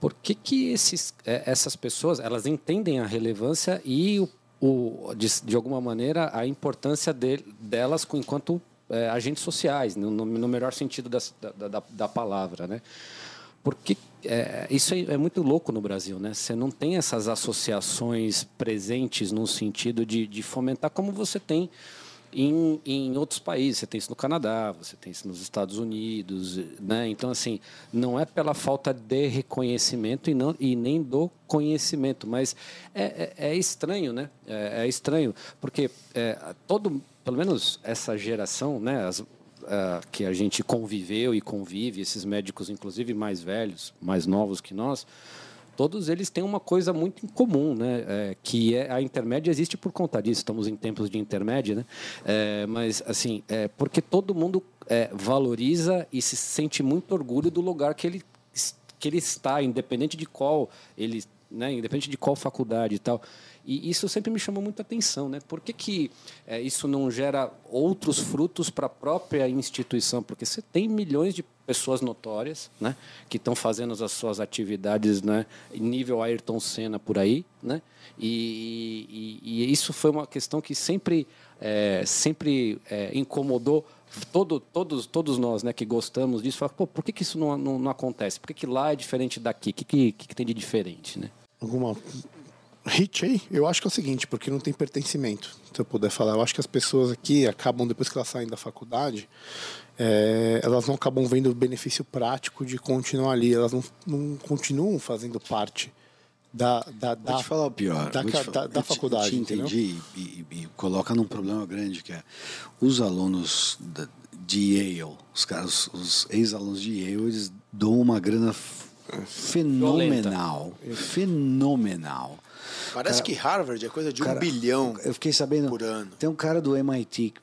Por que, que esses, é, essas pessoas elas entendem a relevância e, o, o de, de, alguma maneira, a importância de, delas enquanto é, agentes sociais, no, no, melhor sentido da, da, da palavra, né? Porque é, isso é, é, muito louco no Brasil, né? Você não tem essas associações presentes no sentido de, de fomentar como você tem em, em outros países. Você tem isso no Canadá, você tem isso nos Estados Unidos, né? Então, assim, não é pela falta de reconhecimento e, não, e nem do conhecimento, mas é, é, é estranho, né? É, é, estranho, porque é, todo, pelo menos essa geração, né? As, que a gente conviveu e convive, esses médicos, inclusive mais velhos, mais novos que nós, todos eles têm uma coisa muito em comum, né? É, que é a intermédia existe por conta disso. Estamos em tempos de intermédia, né? É, mas assim, é porque todo mundo é, valoriza e se sente muito orgulho do lugar que ele que ele está, independente de qual ele, né? Independente de qual faculdade e tal. E isso sempre me chamou muita atenção, né? Por que, que é, isso não gera outros frutos para a própria instituição? Porque você tem milhões de pessoas notórias, né? Que estão fazendo as suas atividades, né? Nível Ayrton Senna por aí, né? E, e, e isso foi uma questão que sempre, é, sempre é, incomodou todo, todos, todos nós né, que gostamos disso. Fala, Pô, por que, que isso não, não, não acontece? Por que, que lá é diferente daqui? O que, que, que tem de diferente, né? Alguma hit aí, eu acho que é o seguinte, porque não tem pertencimento, se eu puder falar. Eu acho que as pessoas aqui acabam, depois que elas saem da faculdade, é, elas não acabam vendo o benefício prático de continuar ali, elas não, não continuam fazendo parte da, da, da, Vou te falar o pior. Da, falar, da, da faculdade. Te entendi e, e, e, coloca num problema grande que é os alunos de Yale, os caras, os ex-alunos de Yale, eles dão uma grana fenomenal, Violenta. fenomenal Parece cara, que Harvard é coisa de cara, um bilhão eu fiquei sabendo, por ano. Tem um cara do MIT,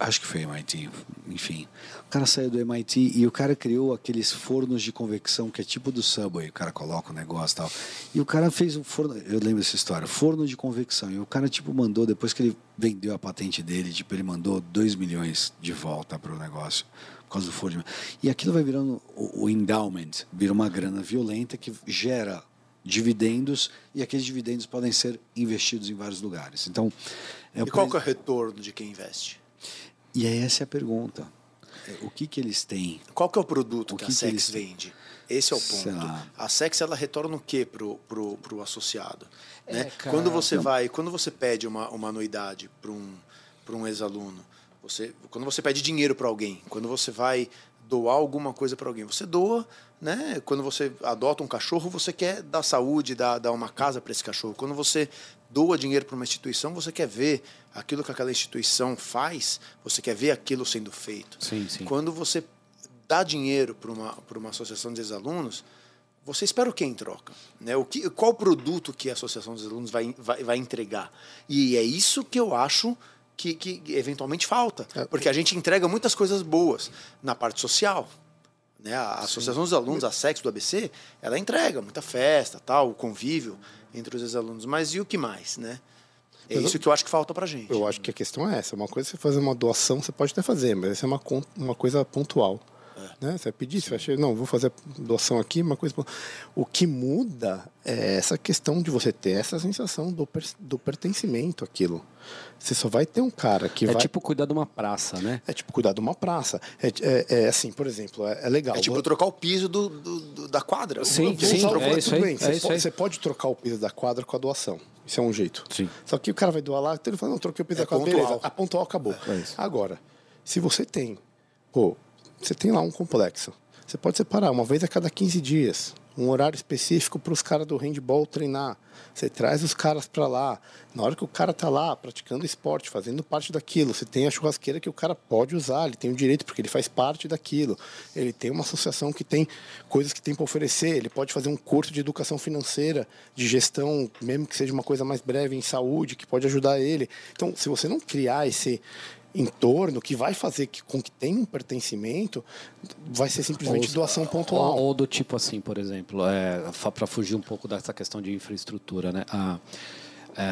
acho que foi MIT, enfim. O cara saiu do MIT e o cara criou aqueles fornos de convecção que é tipo do Subway. O cara coloca o negócio e tal. E o cara fez um forno, eu lembro dessa história, forno de convecção. E o cara, tipo, mandou, depois que ele vendeu a patente dele, tipo, ele mandou 2 milhões de volta para o negócio por causa do forno. E aquilo vai virando o, o endowment, vira uma grana violenta que gera dividendos e aqueles dividendos podem ser investidos em vários lugares. Então, é e qual é o retorno de quem investe? E é essa é a pergunta. O que que eles têm? Qual que é o produto o que, que, a Sex vende? Esse é o ponto. A Sex ela retorna o que pro, pro, pro associado? É, né? cara, quando você vai, quando você pede uma, uma anuidade para um, um ex-aluno, você, quando você pede dinheiro para alguém, quando você vai doar alguma coisa para alguém. Você doa, né? Quando você adota um cachorro, você quer dar saúde, dar, dar uma casa para esse cachorro. Quando você doa dinheiro para uma instituição, você quer ver aquilo que aquela instituição faz, você quer ver aquilo sendo feito. Sim, sim. Quando você dá dinheiro para uma, uma associação de ex-alunos, você espera o que em troca? Né? O que, qual produto que a associação dos alunos vai, vai, vai entregar? E é isso que eu acho que, que eventualmente falta. É. Porque a gente entrega muitas coisas boas na parte social. Né? A Associação dos Alunos, a SEX do ABC, ela entrega muita festa, tal, o convívio entre os ex-alunos. Mas e o que mais, né? É isso que eu acho que falta pra gente. Eu acho que a questão é essa. Uma coisa é você fazer uma doação, você pode até fazer, mas essa é uma, uma coisa pontual. É. Né? Você vai pedir, você vai achar, não, vou fazer doação aqui, uma coisa. O que muda é essa questão de você ter essa sensação do, per, do pertencimento àquilo. Você só vai ter um cara que é vai. É tipo cuidar de uma praça, né? É tipo cuidar de uma praça. É, é, é assim, por exemplo, é, é legal. É tipo trocar o piso do, do, do da quadra. Sim, sim, sim é isso aí. Bem. Você, pode, você pode trocar o piso da quadra com a doação. Isso é um jeito. Sim. Só que o cara vai doar lá, ele fala, não, troquei o piso da quadra, beleza. A pontual acabou. É Agora, se você tem, pô, você tem lá um complexo. Você pode separar uma vez a cada 15 dias, um horário específico para os caras do handball treinar. Você traz os caras para lá. Na hora que o cara tá lá praticando esporte, fazendo parte daquilo, você tem a churrasqueira que o cara pode usar, ele tem o direito porque ele faz parte daquilo. Ele tem uma associação que tem coisas que tem para oferecer, ele pode fazer um curso de educação financeira, de gestão, mesmo que seja uma coisa mais breve em saúde, que pode ajudar ele. Então, se você não criar esse entorno que vai fazer que, com que tenha um pertencimento, vai ser simplesmente ou, doação pontual. Ou, ou, do tipo assim, por exemplo, é, para fugir um pouco dessa questão de infraestrutura, né? A, é,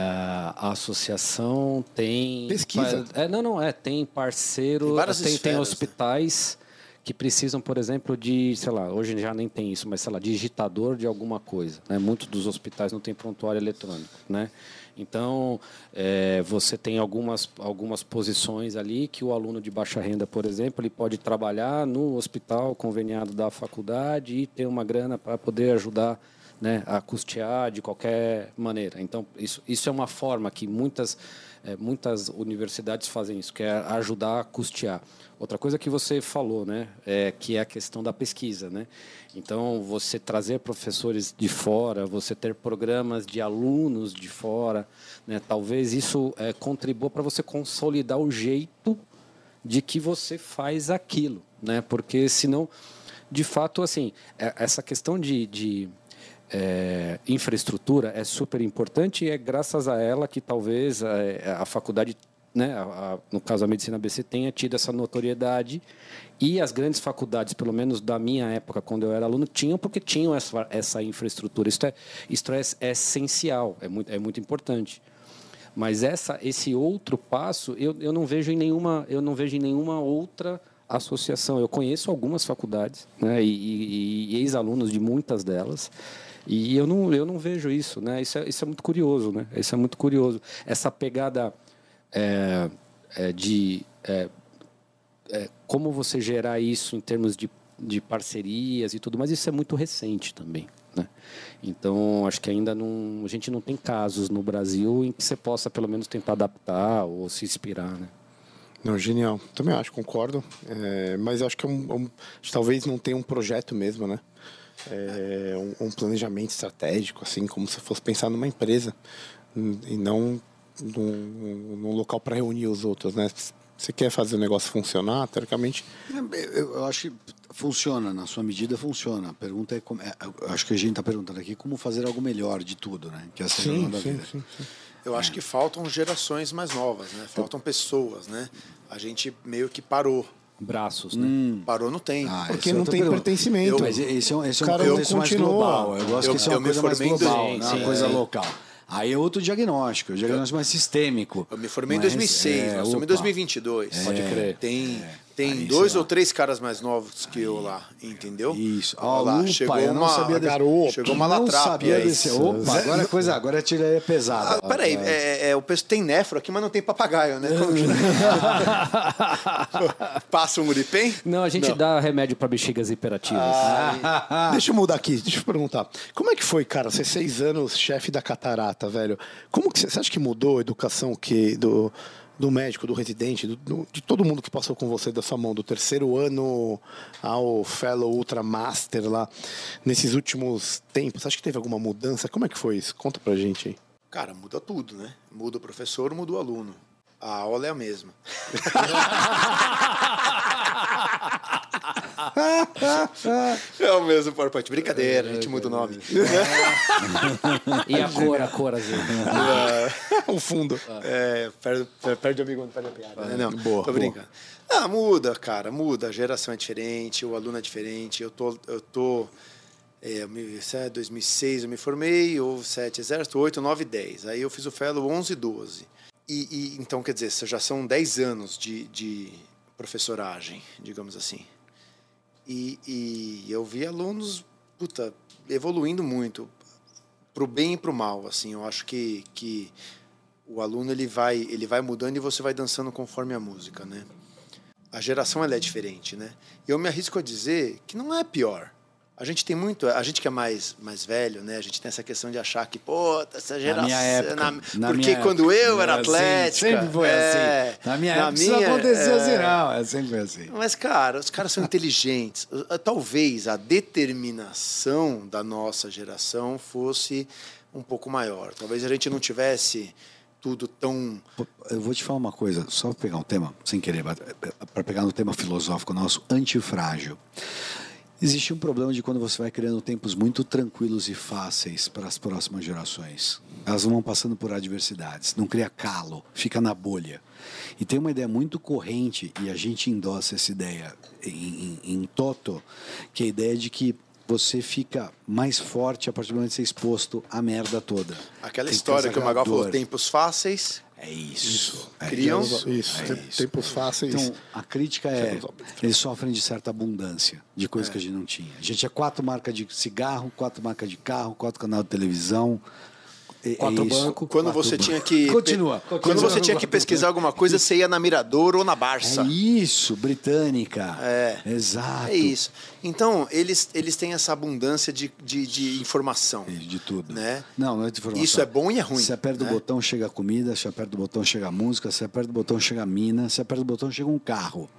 a associação tem pesquisa. É, não, não é. Tem parceiro, tem, esferas, tem né? hospitais que precisam, por exemplo, de, sei lá, hoje já nem tem isso, mas sei lá, digitador de alguma coisa. Né? Muitos dos hospitais não têm prontuário eletrônico, né? Então, é, você tem algumas, algumas posições ali que o aluno de baixa renda, por exemplo, ele pode trabalhar no hospital conveniado da faculdade e ter uma grana para poder ajudar né, a custear de qualquer maneira. Então, isso, isso é uma forma que muitas, é, muitas universidades fazem isso, que é ajudar a custear. Outra coisa que você falou, né, é que é a questão da pesquisa, né? Então, você trazer professores de fora, você ter programas de alunos de fora, né, talvez isso é, contribua para você consolidar o jeito de que você faz aquilo, né? Porque senão, de fato, assim, é, essa questão de, de é, infraestrutura é super importante e é graças a ela que talvez a, é, a faculdade né, a, a, no caso a medicina ABC, tenha tido essa notoriedade e as grandes faculdades, pelo menos da minha época, quando eu era aluno, tinham porque tinham essa, essa infraestrutura. Isso é, isso é, é essencial, é muito, é muito importante. Mas essa, esse outro passo, eu, eu não vejo em nenhuma, eu não vejo em nenhuma outra associação. Eu conheço algumas faculdades, né, e, e, e ex-alunos de muitas delas. E eu não, eu não vejo isso, né? Isso é, isso é muito curioso, né? Isso é muito curioso. Essa pegada é, é, de é, é, como você gerar isso em termos de, de parcerias e tudo, mas isso é muito recente também. Né? Então, acho que ainda não, a gente não tem casos no Brasil em que você possa, pelo menos, tentar adaptar ou se inspirar. Né? Não, genial. Também acho, concordo. É, mas acho que é um, um, talvez não tenha um projeto mesmo, né? É, um, um, planejamento estratégico, assim, como se fosse pensar numa empresa e não num, num local para reunir os outros, né? Você quer fazer o negócio funcionar, teoricamente? Eu, eu acho que funciona, na sua medida funciona. A pergunta é, como, é acho que a gente está perguntando aqui como fazer algo melhor de tudo, né? Que é a sim, da sim, vida. Sim, sim. Eu é. acho que faltam gerações mais novas, né? Faltam pessoas, né? A gente meio que parou braços, né? Hum. Parou no tempo. Ah, porque não tem pertencimento. Eu, mas esse é, esse é um cara, contexto mais global. Eu gosto eu, que isso é uma coisa mais global, sim, não é uma coisa local. Aí é outro diagnóstico, o diagnóstico mais sistêmico. Eu me formei em 2006, é, nós estamos em 2022. É, Pode crer. Tem, é. tem dois ou três caras mais novos que eu lá, entendeu? Isso. Olha lá, chegou eu não uma, sabia garoto. Chegou uma latrapia aí. Desse, opa, agora é coisa, agora a tira é pesada. Ah, peraí, é, é, o pessoal tem nefro aqui, mas não tem papagaio, né? <laughs> Passa um muripem? Não, a gente não. dá remédio para bexigas hiperativas. Ah, deixa eu mudar aqui, deixa eu perguntar. Como é que foi, cara, ser seis anos chefe da catarata, velho? Como que você acha que mudou a educação que do, do médico, do residente, do, do, de todo mundo que passou com você da sua mão, do terceiro ano ao Fellow Ultra Master lá, nesses últimos tempos? Acho que teve alguma mudança? Como é que foi isso? Conta pra gente aí. Cara, muda tudo, né? Muda o professor, muda o aluno. A aula é a mesma. <laughs> é o mesmo PowerPoint. Brincadeira, a gente muda o nome. e a cor, a cor azul. É, o fundo. É, perde, perde o amigo quando perde a piada. Né? Não, boa, tô brincando. Ah, muda, cara, muda. A geração é diferente, o aluno é diferente. Eu tô. Eu tô é, 2006 eu me formei, ou 7 exército, 8, 9, 10. Aí eu fiz o fellow 11, 12. E, e então, quer dizer, já são 10 anos de, de professoragem, digamos assim. E, e eu vi alunos, puta, evoluindo muito, pro bem e pro mal, assim. Eu acho que, que o aluno ele vai, ele vai mudando e você vai dançando conforme a música, né? A geração ela é diferente, né? Eu me arrisco a dizer que não é pior. A gente tem muito, a gente que é mais, mais velho, né? A gente tem essa questão de achar que, pô, essa geração. Na minha época. Na, na porque minha quando época, eu era atlética. Assim, sempre foi é, assim. Na minha na época minha, isso aconteceu é, assim, não. É sempre assim. Mas, cara, os caras são inteligentes. Talvez a determinação da nossa geração fosse um pouco maior. Talvez a gente não tivesse tudo tão. Eu vou te falar uma coisa, só para pegar um tema, sem querer, para pegar no tema filosófico nosso, antifrágil. Existe um problema de quando você vai criando tempos muito tranquilos e fáceis para as próximas gerações. Elas vão passando por adversidades, não cria calo, fica na bolha. E tem uma ideia muito corrente, e a gente endossa essa ideia em, em, em toto, que é a ideia de que você fica mais forte a partir do momento de ser exposto à merda toda. Aquela Tem história que, que o Magal falou, tempos fáceis, é isso. É Criam isso. isso. É Tempos fáceis. Então, a crítica é: eles sofrem de certa abundância de coisas é. que a gente não tinha. A gente tinha quatro marcas de cigarro, quatro marcas de carro, quatro canal de televisão, Quatro é bancos. Quando quatro você tinha que. Continua. Quando continua. você tinha que pesquisar alguma coisa, você ia na Mirador ou na Barça. É isso, britânica. É. Exato. É isso. Então, eles, eles têm essa abundância de, de, de informação. De tudo. Né? Não, não é de informação. Isso é bom e é ruim. Se aperta né? o botão, chega a comida. Se aperta o botão, chega a música. Se aperta o botão, chega a mina. Se aperta o botão, chega um carro.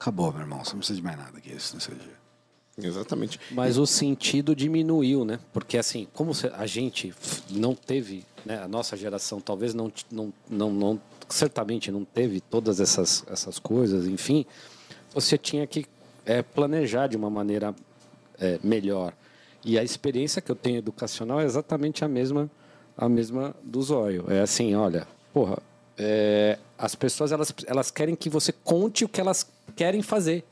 Acabou, meu irmão. Você não precisa de mais nada que isso nesse dia. Exatamente. Mas o sentido diminuiu, né? Porque assim, como a gente não teve, né? A nossa geração talvez não, não, não, não certamente não teve todas essas, essas coisas, enfim, você tinha que é, planejar de uma maneira é, melhor. E a experiência que eu tenho educacional é exatamente a mesma, a mesma do zóio. É assim, olha, porra, é, as pessoas elas, elas querem que você conte o que elas querem fazer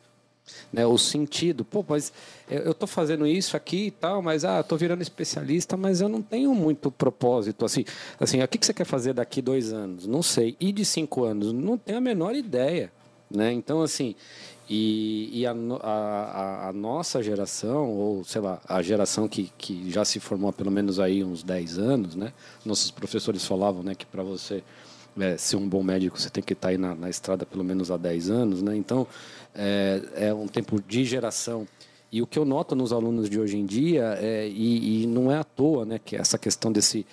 né, o sentido. Pô, mas eu estou fazendo isso aqui e tal, mas ah, estou virando especialista, mas eu não tenho muito propósito. Assim, assim, o que, você quer fazer daqui dois anos? Não sei. E de cinco anos? Não tenho a menor ideia. Né? Então, assim, e, e a, a, a, nossa geração, ou sei lá, a geração que, que já se formou há pelo menos aí uns 10 anos, né? Nossos professores falavam né, que para você é, ser um bom médico você tem que estar tá aí na, na estrada pelo menos há 10 anos, né? Então, é, é um tempo de geração. E o que eu noto nos alunos de hoje em dia, é, e, e, não é à toa, né, que essa questão desse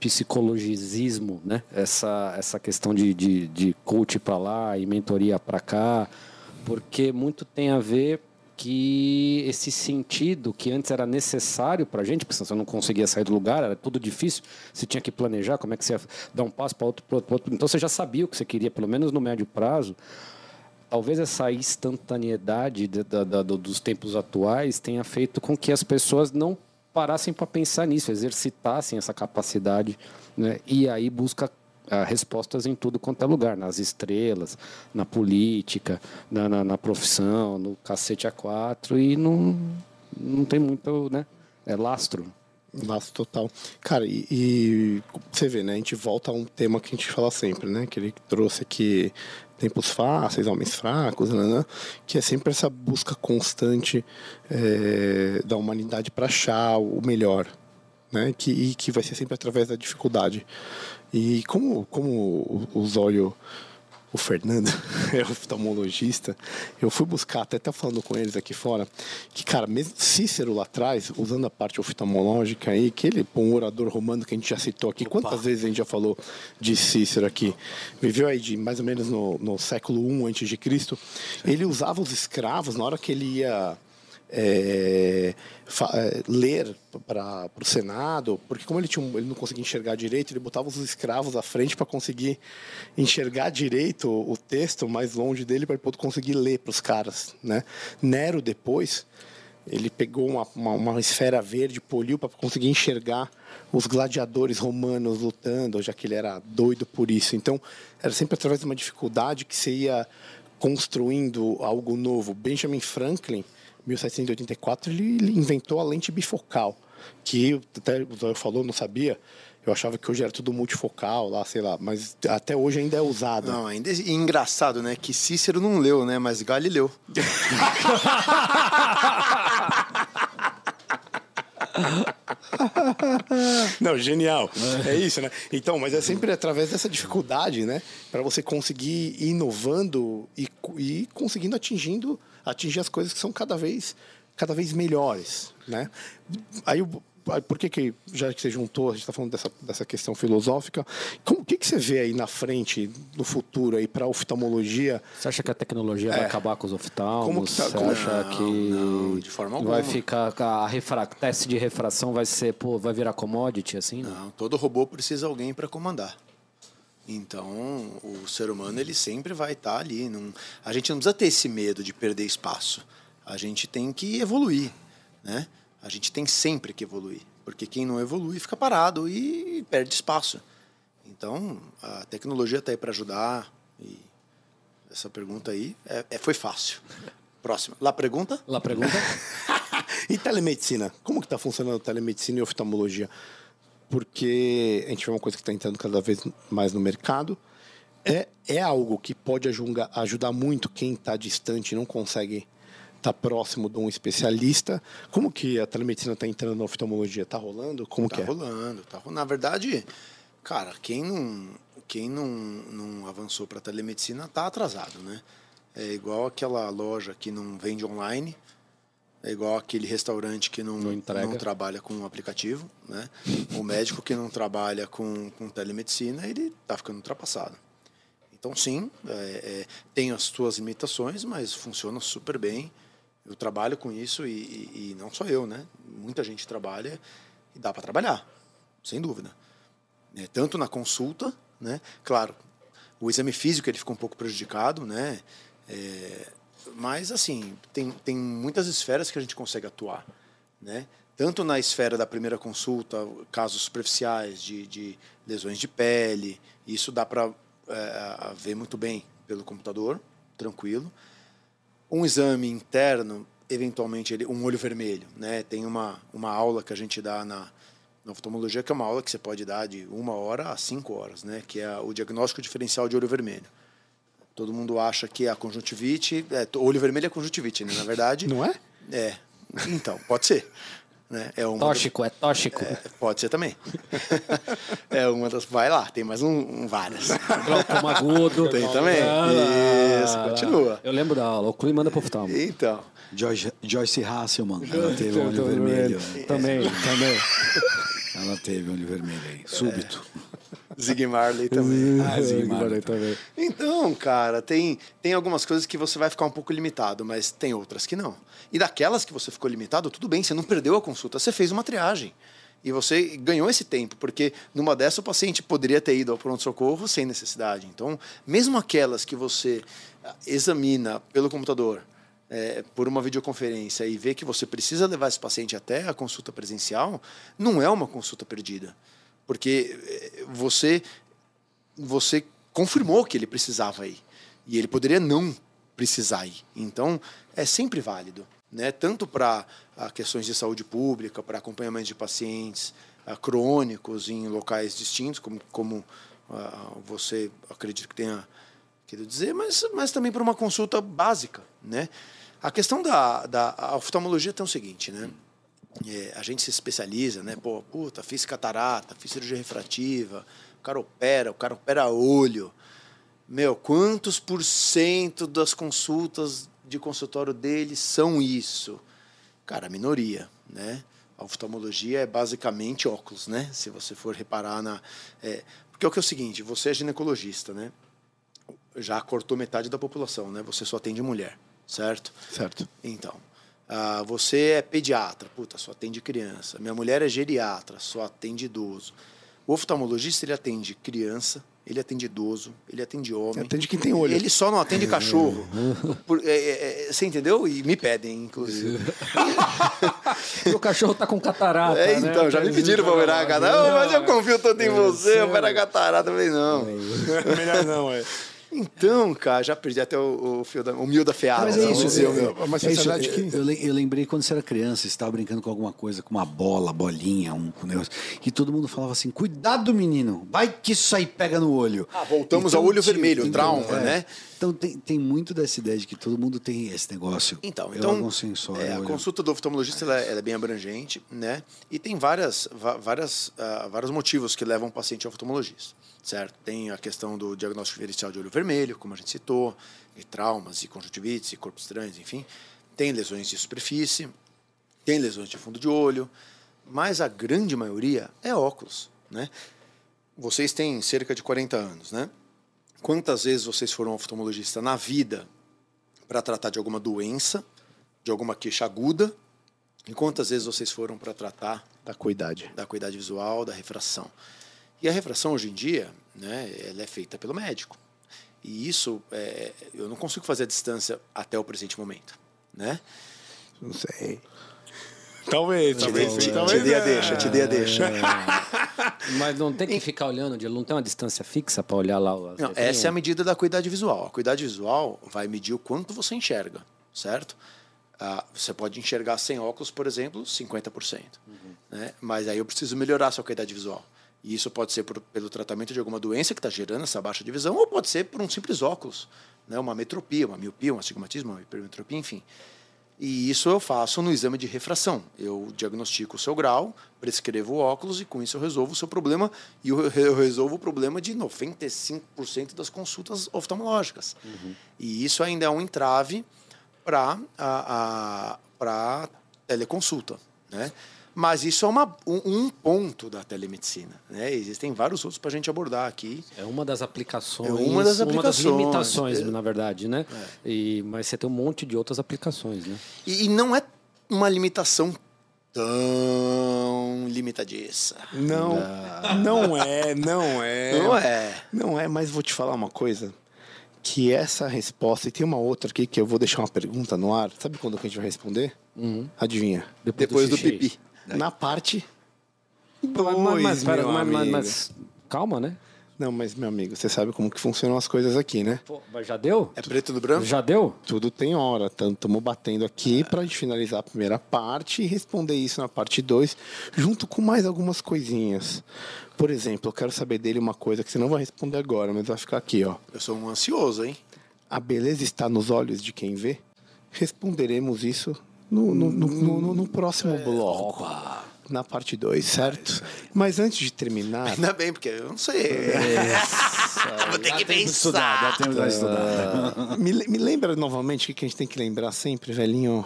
psicologismo, né, essa, essa questão de, de, de coach para lá e mentoria para cá, porque muito tem a ver que esse sentido que antes era necessário para a gente, porque você não conseguia sair do lugar, era tudo difícil, você tinha que planejar como é que você ia dar um passo para outro, outro, então você já sabia o que você queria, pelo menos no médio prazo talvez essa instantaneidade de, de, de, dos tempos atuais tenha feito com que as pessoas não parassem para pensar nisso, exercitassem essa capacidade, né? e aí busca ah, respostas em tudo quanto é lugar, nas estrelas, na política, na, na, na profissão, no cacete a quatro, e não, não tem muito né? é lastro. Laço total. Cara, e, e, você vê, né? A gente volta a um tema que a gente fala sempre, né? Que ele trouxe aqui tempos fáceis, homens fracos, né, né? que é sempre essa busca constante é, da humanidade para achar o melhor, né? Que, e que vai ser sempre através da dificuldade. E como, como o Zóio o Fernando, <laughs> é oftalmologista, eu fui buscar, até tá falando com eles aqui fora, que, cara, mesmo Cícero lá atrás, usando a parte oftalmológica aí, que ele, um orador romano que a gente já citou aqui, Opa. quantas vezes a gente já falou de Cícero aqui? Viveu aí de mais ou menos no, no século I antes de Cristo. Ele usava os escravos na hora que ele ia é, é, ler para o Senado, porque como ele, tinha ele não conseguia enxergar direito, ele botava os escravos à frente para conseguir enxergar direito o, texto mais longe dele para ele conseguir ler para os caras. Né? Nero depois ele pegou uma, uma, uma esfera verde, poliu para conseguir enxergar os gladiadores romanos lutando, já que ele era doido por isso. Então, era sempre através de uma dificuldade que você ia construindo algo novo. Benjamin Franklin 1784, ele, inventou a lente bifocal. que até o Zóio falou, não sabia. Eu achava que hoje era tudo multifocal lá, sei lá, mas até hoje ainda é usado. Não, ainda é engraçado, né? Que Cícero não leu, né? Mas Galileu. <laughs> Não, genial. É isso, né? Então, mas é sempre através dessa dificuldade, né? Para você conseguir ir inovando e, e conseguindo atingindo atingir as coisas que são cada vez cada vez melhores, né? Aí por que, que já que você juntou, a gente está falando dessa, dessa questão filosófica, como que, que você vê aí na frente, no futuro aí para a oftalmologia? Você acha que a tecnologia é. vai acabar com os oftalmos? Como que tá, você como... acha não, que não, de forma alguma. vai ficar a refra... teste de refração vai ser, pô, vai virar commodity assim? Não, não todo robô precisa de alguém para comandar. Então, o ser humano ele sempre vai estar tá ali. Não... A gente não precisa ter esse medo de perder espaço. A gente tem que evoluir, né? A gente tem sempre que evoluir, porque quem não evolui fica parado e perde espaço. Então, a tecnologia está aí para ajudar. E essa pergunta aí é, é, foi fácil. Próxima. Lá pergunta? Lá pergunta. <laughs> e telemedicina? Como que está funcionando a telemedicina e oftalmologia? Porque a gente vê uma coisa que está entrando cada vez mais no mercado. É, é algo que pode ajudar, ajudar muito quem está distante não consegue está próximo de um especialista. Como que a telemedicina está entrando na oftalmologia? Está rolando? Como tá que é? rolando, tá rolando. Na verdade, cara, quem não, quem não, não avançou para telemedicina está atrasado, né? É igual aquela loja que não vende online, é igual aquele restaurante que não, não, não trabalha com aplicativo, né? O médico que não trabalha com, com telemedicina, ele está ficando ultrapassado. Então, sim, é, é, tem as suas limitações, mas funciona super bem. Eu trabalho com isso e, e, e não só eu, né? Muita gente trabalha e dá para trabalhar, sem dúvida. É, tanto na consulta, né? Claro, o exame físico ele fica um pouco prejudicado, né? É, mas assim tem, tem muitas esferas que a gente consegue atuar, né? Tanto na esfera da primeira consulta, casos superficiais de, de lesões de pele, isso dá para é, ver muito bem pelo computador, tranquilo um exame interno, eventualmente ele, um olho vermelho, né? Tem uma, uma aula que a gente dá na, na oftalmologia que é uma aula que você pode dar de uma hora a cinco horas, né? Que é o diagnóstico diferencial de olho vermelho. Todo mundo acha que é a conjuntivite, é, olho vermelho é conjuntivite, né? Na verdade. Não é? É. Então, pode ser. Né? É uma tóxico, das... é tóxico. É, pode ser também. <laughs> é uma das. Vai lá, tem mais um, um várias. Glaucoma agudo. Tem também. Isso, continua. Eu lembro da aula, o Clube manda pro oftalmo. Então. Joyce, Joyce Hasselman, ela teve um olho vermelho. Também, também. Ela teve um olho vermelho aí, súbito. Zig Marley também. Ah, Zig Marley também. Então, cara, tem, tem algumas coisas que você vai ficar um pouco limitado, mas tem outras que não. E daquelas que você ficou limitado, tudo bem, você não perdeu a consulta, você fez uma triagem. E você ganhou esse tempo, porque numa dessa o paciente poderia ter ido ao pronto-socorro sem necessidade. Então, mesmo aquelas que você ah, examina pelo computador, é, por uma videoconferência e vê que você precisa levar esse paciente até a consulta presencial, não é uma consulta perdida. Porque eh, você, você confirmou que ele precisava ir. E ele poderia não precisar ir. Então, é sempre válido. Né? Tanto para questões de saúde pública, para acompanhamento de pacientes crônicos em locais distintos, como, como uh, você acredita que tenha querido dizer, mas, mas também para uma consulta básica. Né? A questão da, da oftalmologia tem o seguinte, né? É, a gente se especializa, né? Pô, puta, fiz catarata, fiz cirurgia refrativa, o cara opera, o cara opera olho. Meu, quantos por cento das consultas de consultório dele são isso? Cara, minoria, né? A oftalmologia é basicamente óculos, né? Se você for reparar na. É, porque é o que é o seguinte, você é ginecologista, né? Já cortou metade da população, né? Você só atende mulher, certo? Certo. Então, ah, você é pediatra, puta, só atende criança. Minha mulher é geriatra, só atende idoso. O oftalmologista ele atende criança, ele atende idoso, ele atende homem. Atende quem tem olho. Ele só não atende cachorro. Por, é, é, é você entendeu? E me pedem, inclusive. <laughs> o cachorro tá com catarata. É, então, né? já me pediram pra operar a catarata. mas eu confio tanto em você, operar a catarata. Eu falei, não. Melhor não, é. Então, cara, já perdi até o, o fio da, o mil da feada. Mas é isso, dizer, eu, meu. eu, mas é isso, eu, eu, eu, lembrei quando você era criança, você estava brincando com alguma coisa, com uma bola, bolinha, um negócio, e todo mundo falava assim, cuidado menino, vai que isso aí pega no olho. Ah, voltamos então, ao olho vermelho, então, trauma, é, né? Então tem, tem muito dessa ideia de que todo mundo tem esse negócio. Então, então sensor, é, a consulta do oftalmologista ela, é, ela é bem abrangente, né? E tem várias, várias, uh, vários motivos que levam o paciente ao oftalmologista certo? Tem a questão do diagnóstico diferencial de olho vermelho, como a gente citou, e traumas, e conjuntivites, e corpos estranhos, enfim. Tem lesões de superfície, tem lesões de fundo de olho, mas a grande maioria é óculos, né? Vocês têm cerca de 40 anos, né? Quantas vezes vocês foram oftalmologista na vida para tratar de alguma doença, de alguma queixa aguda, e quantas vezes vocês foram para tratar da cuidade, da cuidade visual, da refração? E a refração hoje em dia, né, ela é feita pelo médico. E isso é, eu não consigo fazer a distância até o presente momento, né? Não sei. Talvez, talvez, sim, talvez. Te dei a deixa, te dei a deixa. Mas não tem que ficar olhando, não tem uma distância fixa para olhar lá. Não, essa é a medida da cuidade visual. A cuidade visual vai medir o quanto você enxerga, certo? Ah, você pode enxergar sem óculos, por exemplo, 50%. Uhum. Né? Mas aí eu preciso melhorar a sua cuidade visual. E isso pode ser por, pelo tratamento de alguma doença que está gerando essa baixa de visão, ou pode ser por um simples óculos, né? uma metropia, uma miopia, um astigmatismo, uma hipermetropia, enfim. E isso eu faço no exame de refração. Eu diagnostico o seu grau, prescrevo o óculos e com isso eu resolvo o seu problema. E eu, resolvo o problema de 95% das consultas oftalmológicas. Uhum. E isso ainda é um entrave para a, a teleconsulta. Né? Mas isso é uma, um, um ponto da telemedicina. Né? Existem vários outros para a gente abordar aqui. É uma das aplicações. É uma das aplicações. Uma das limitações, é. na verdade, né? É. E, mas você tem um monte de outras aplicações, né? E, e não é uma limitação tão limitadiça. Não, não é, não é. Não é. Não é, mas vou te falar uma coisa. Que essa resposta, e tem uma outra aqui que eu vou deixar uma pergunta no ar. Sabe quando que a gente vai responder? Uhum. Adivinha? Depois, Depois do, do pipi. Na parte dois, mas, mas, pera, mas, mas, calma, né? Não, mas, meu amigo, você sabe como que funcionam as coisas aqui, né? Pô, mas já deu? É preto no branco? Já deu? Tudo tem hora. Estamos batendo aqui é. para gente finalizar a primeira parte e responder isso na parte 2, junto com mais algumas coisinhas. Por exemplo, eu quero saber dele uma coisa que você não vai responder agora, mas vai ficar aqui, ó. Eu sou um ansioso, hein? A beleza está nos olhos de quem vê? Responderemos isso no, no, no, no, no próximo é, bloco. Opa. Na parte 2, certo? Mas antes de terminar. Ainda bem, porque eu não sei. <laughs> Vou ter que pensar. Dá tempo de estudar. Me, me lembra novamente o que a gente tem que lembrar sempre, velhinho?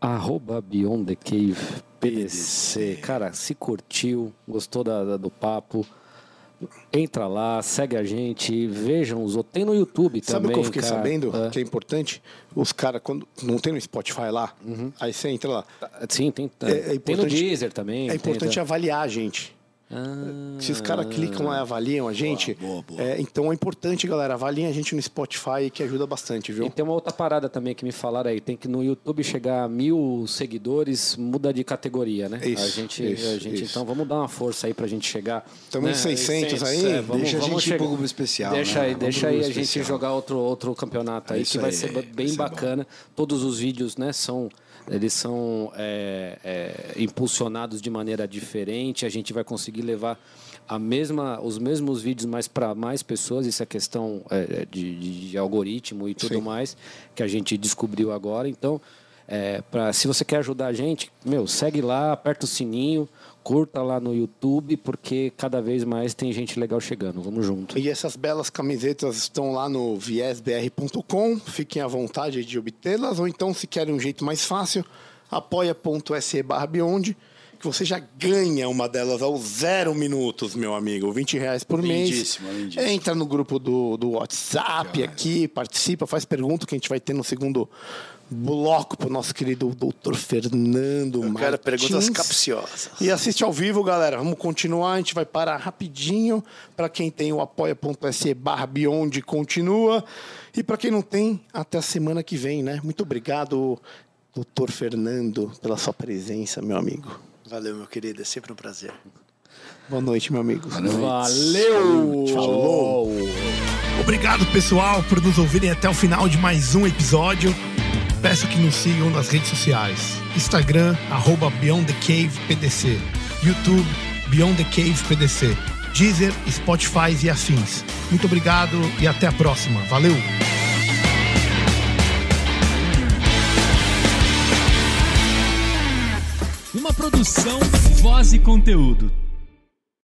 Arroba Beyond the Cave PDC. Cara, se curtiu, gostou da, da do papo Entra lá, segue a gente, vejam os outros. Tem no YouTube também. Sabe o que eu fiquei cara? sabendo é. que é importante? Os caras, quando não tem no Spotify lá, uhum. aí você entra lá. Sim, tem. É, é tem no Deezer também. É importante tem, avaliar a gente. Ah, Se os caras clicam lá e avaliam a gente, boa, boa, boa. É, então é importante, galera, avaliem a gente no Spotify, que ajuda bastante, viu? E tem uma outra parada também que me falaram aí, tem que no YouTube chegar a mil seguidores, muda de categoria, né? Isso, a gente, isso, a gente isso. então vamos dar uma força aí pra gente chegar. Estamos né? em 600 aí, é, vamos, deixa vamos a gente chegar... um especial. Deixa né? aí, deixa aí a gente jogar outro, outro campeonato aí, que vai aí, ser bem vai bacana. Ser Todos os vídeos, né, são eles são é, é, impulsionados de maneira diferente. A gente vai conseguir levar a mesma, os mesmos vídeos mais para mais pessoas. Isso é questão é, de, de, algoritmo e tudo Sim. mais que a gente descobriu agora. Então, é, pra, se você quer ajudar a gente, meu, segue lá, aperta o sininho curta lá no YouTube, porque cada vez mais tem gente legal chegando. Vamos junto. E essas belas camisetas estão lá no viesbr.com. Fiquem à vontade de obtê-las, ou então, se querem um jeito mais fácil, apoia.se barra Beyond, que você já ganha uma delas aos zero minutos, meu amigo. 20 reais por lindíssimo, mês. Lindíssimo. Entra no grupo do, do WhatsApp aqui, participa, faz pergunta que a gente vai ter no segundo bloco pro nosso querido doutor Fernando Eu quero perguntas capciosas. E assiste ao vivo, galera. Vamos continuar. A gente vai parar rapidinho. Para quem tem o apoia.se barra Beyond, continua. E para quem não tem, até a semana que vem, né? Muito obrigado, doutor Fernando, pela sua presença, meu amigo. Valeu, meu querido. É sempre um prazer. Boa noite, meu amigo. Valeu! Falou! Obrigado, pessoal, por nos ouvirem até o final de mais um episódio. Peço que nos sigam nas redes sociais. Instagram, arroba Beyond the Cave PDC. YouTube, Beyond the Cave PDC. Deezer, Spotify e afins. Muito obrigado e até a próxima. Valeu! Uma produção, voz e conteúdo.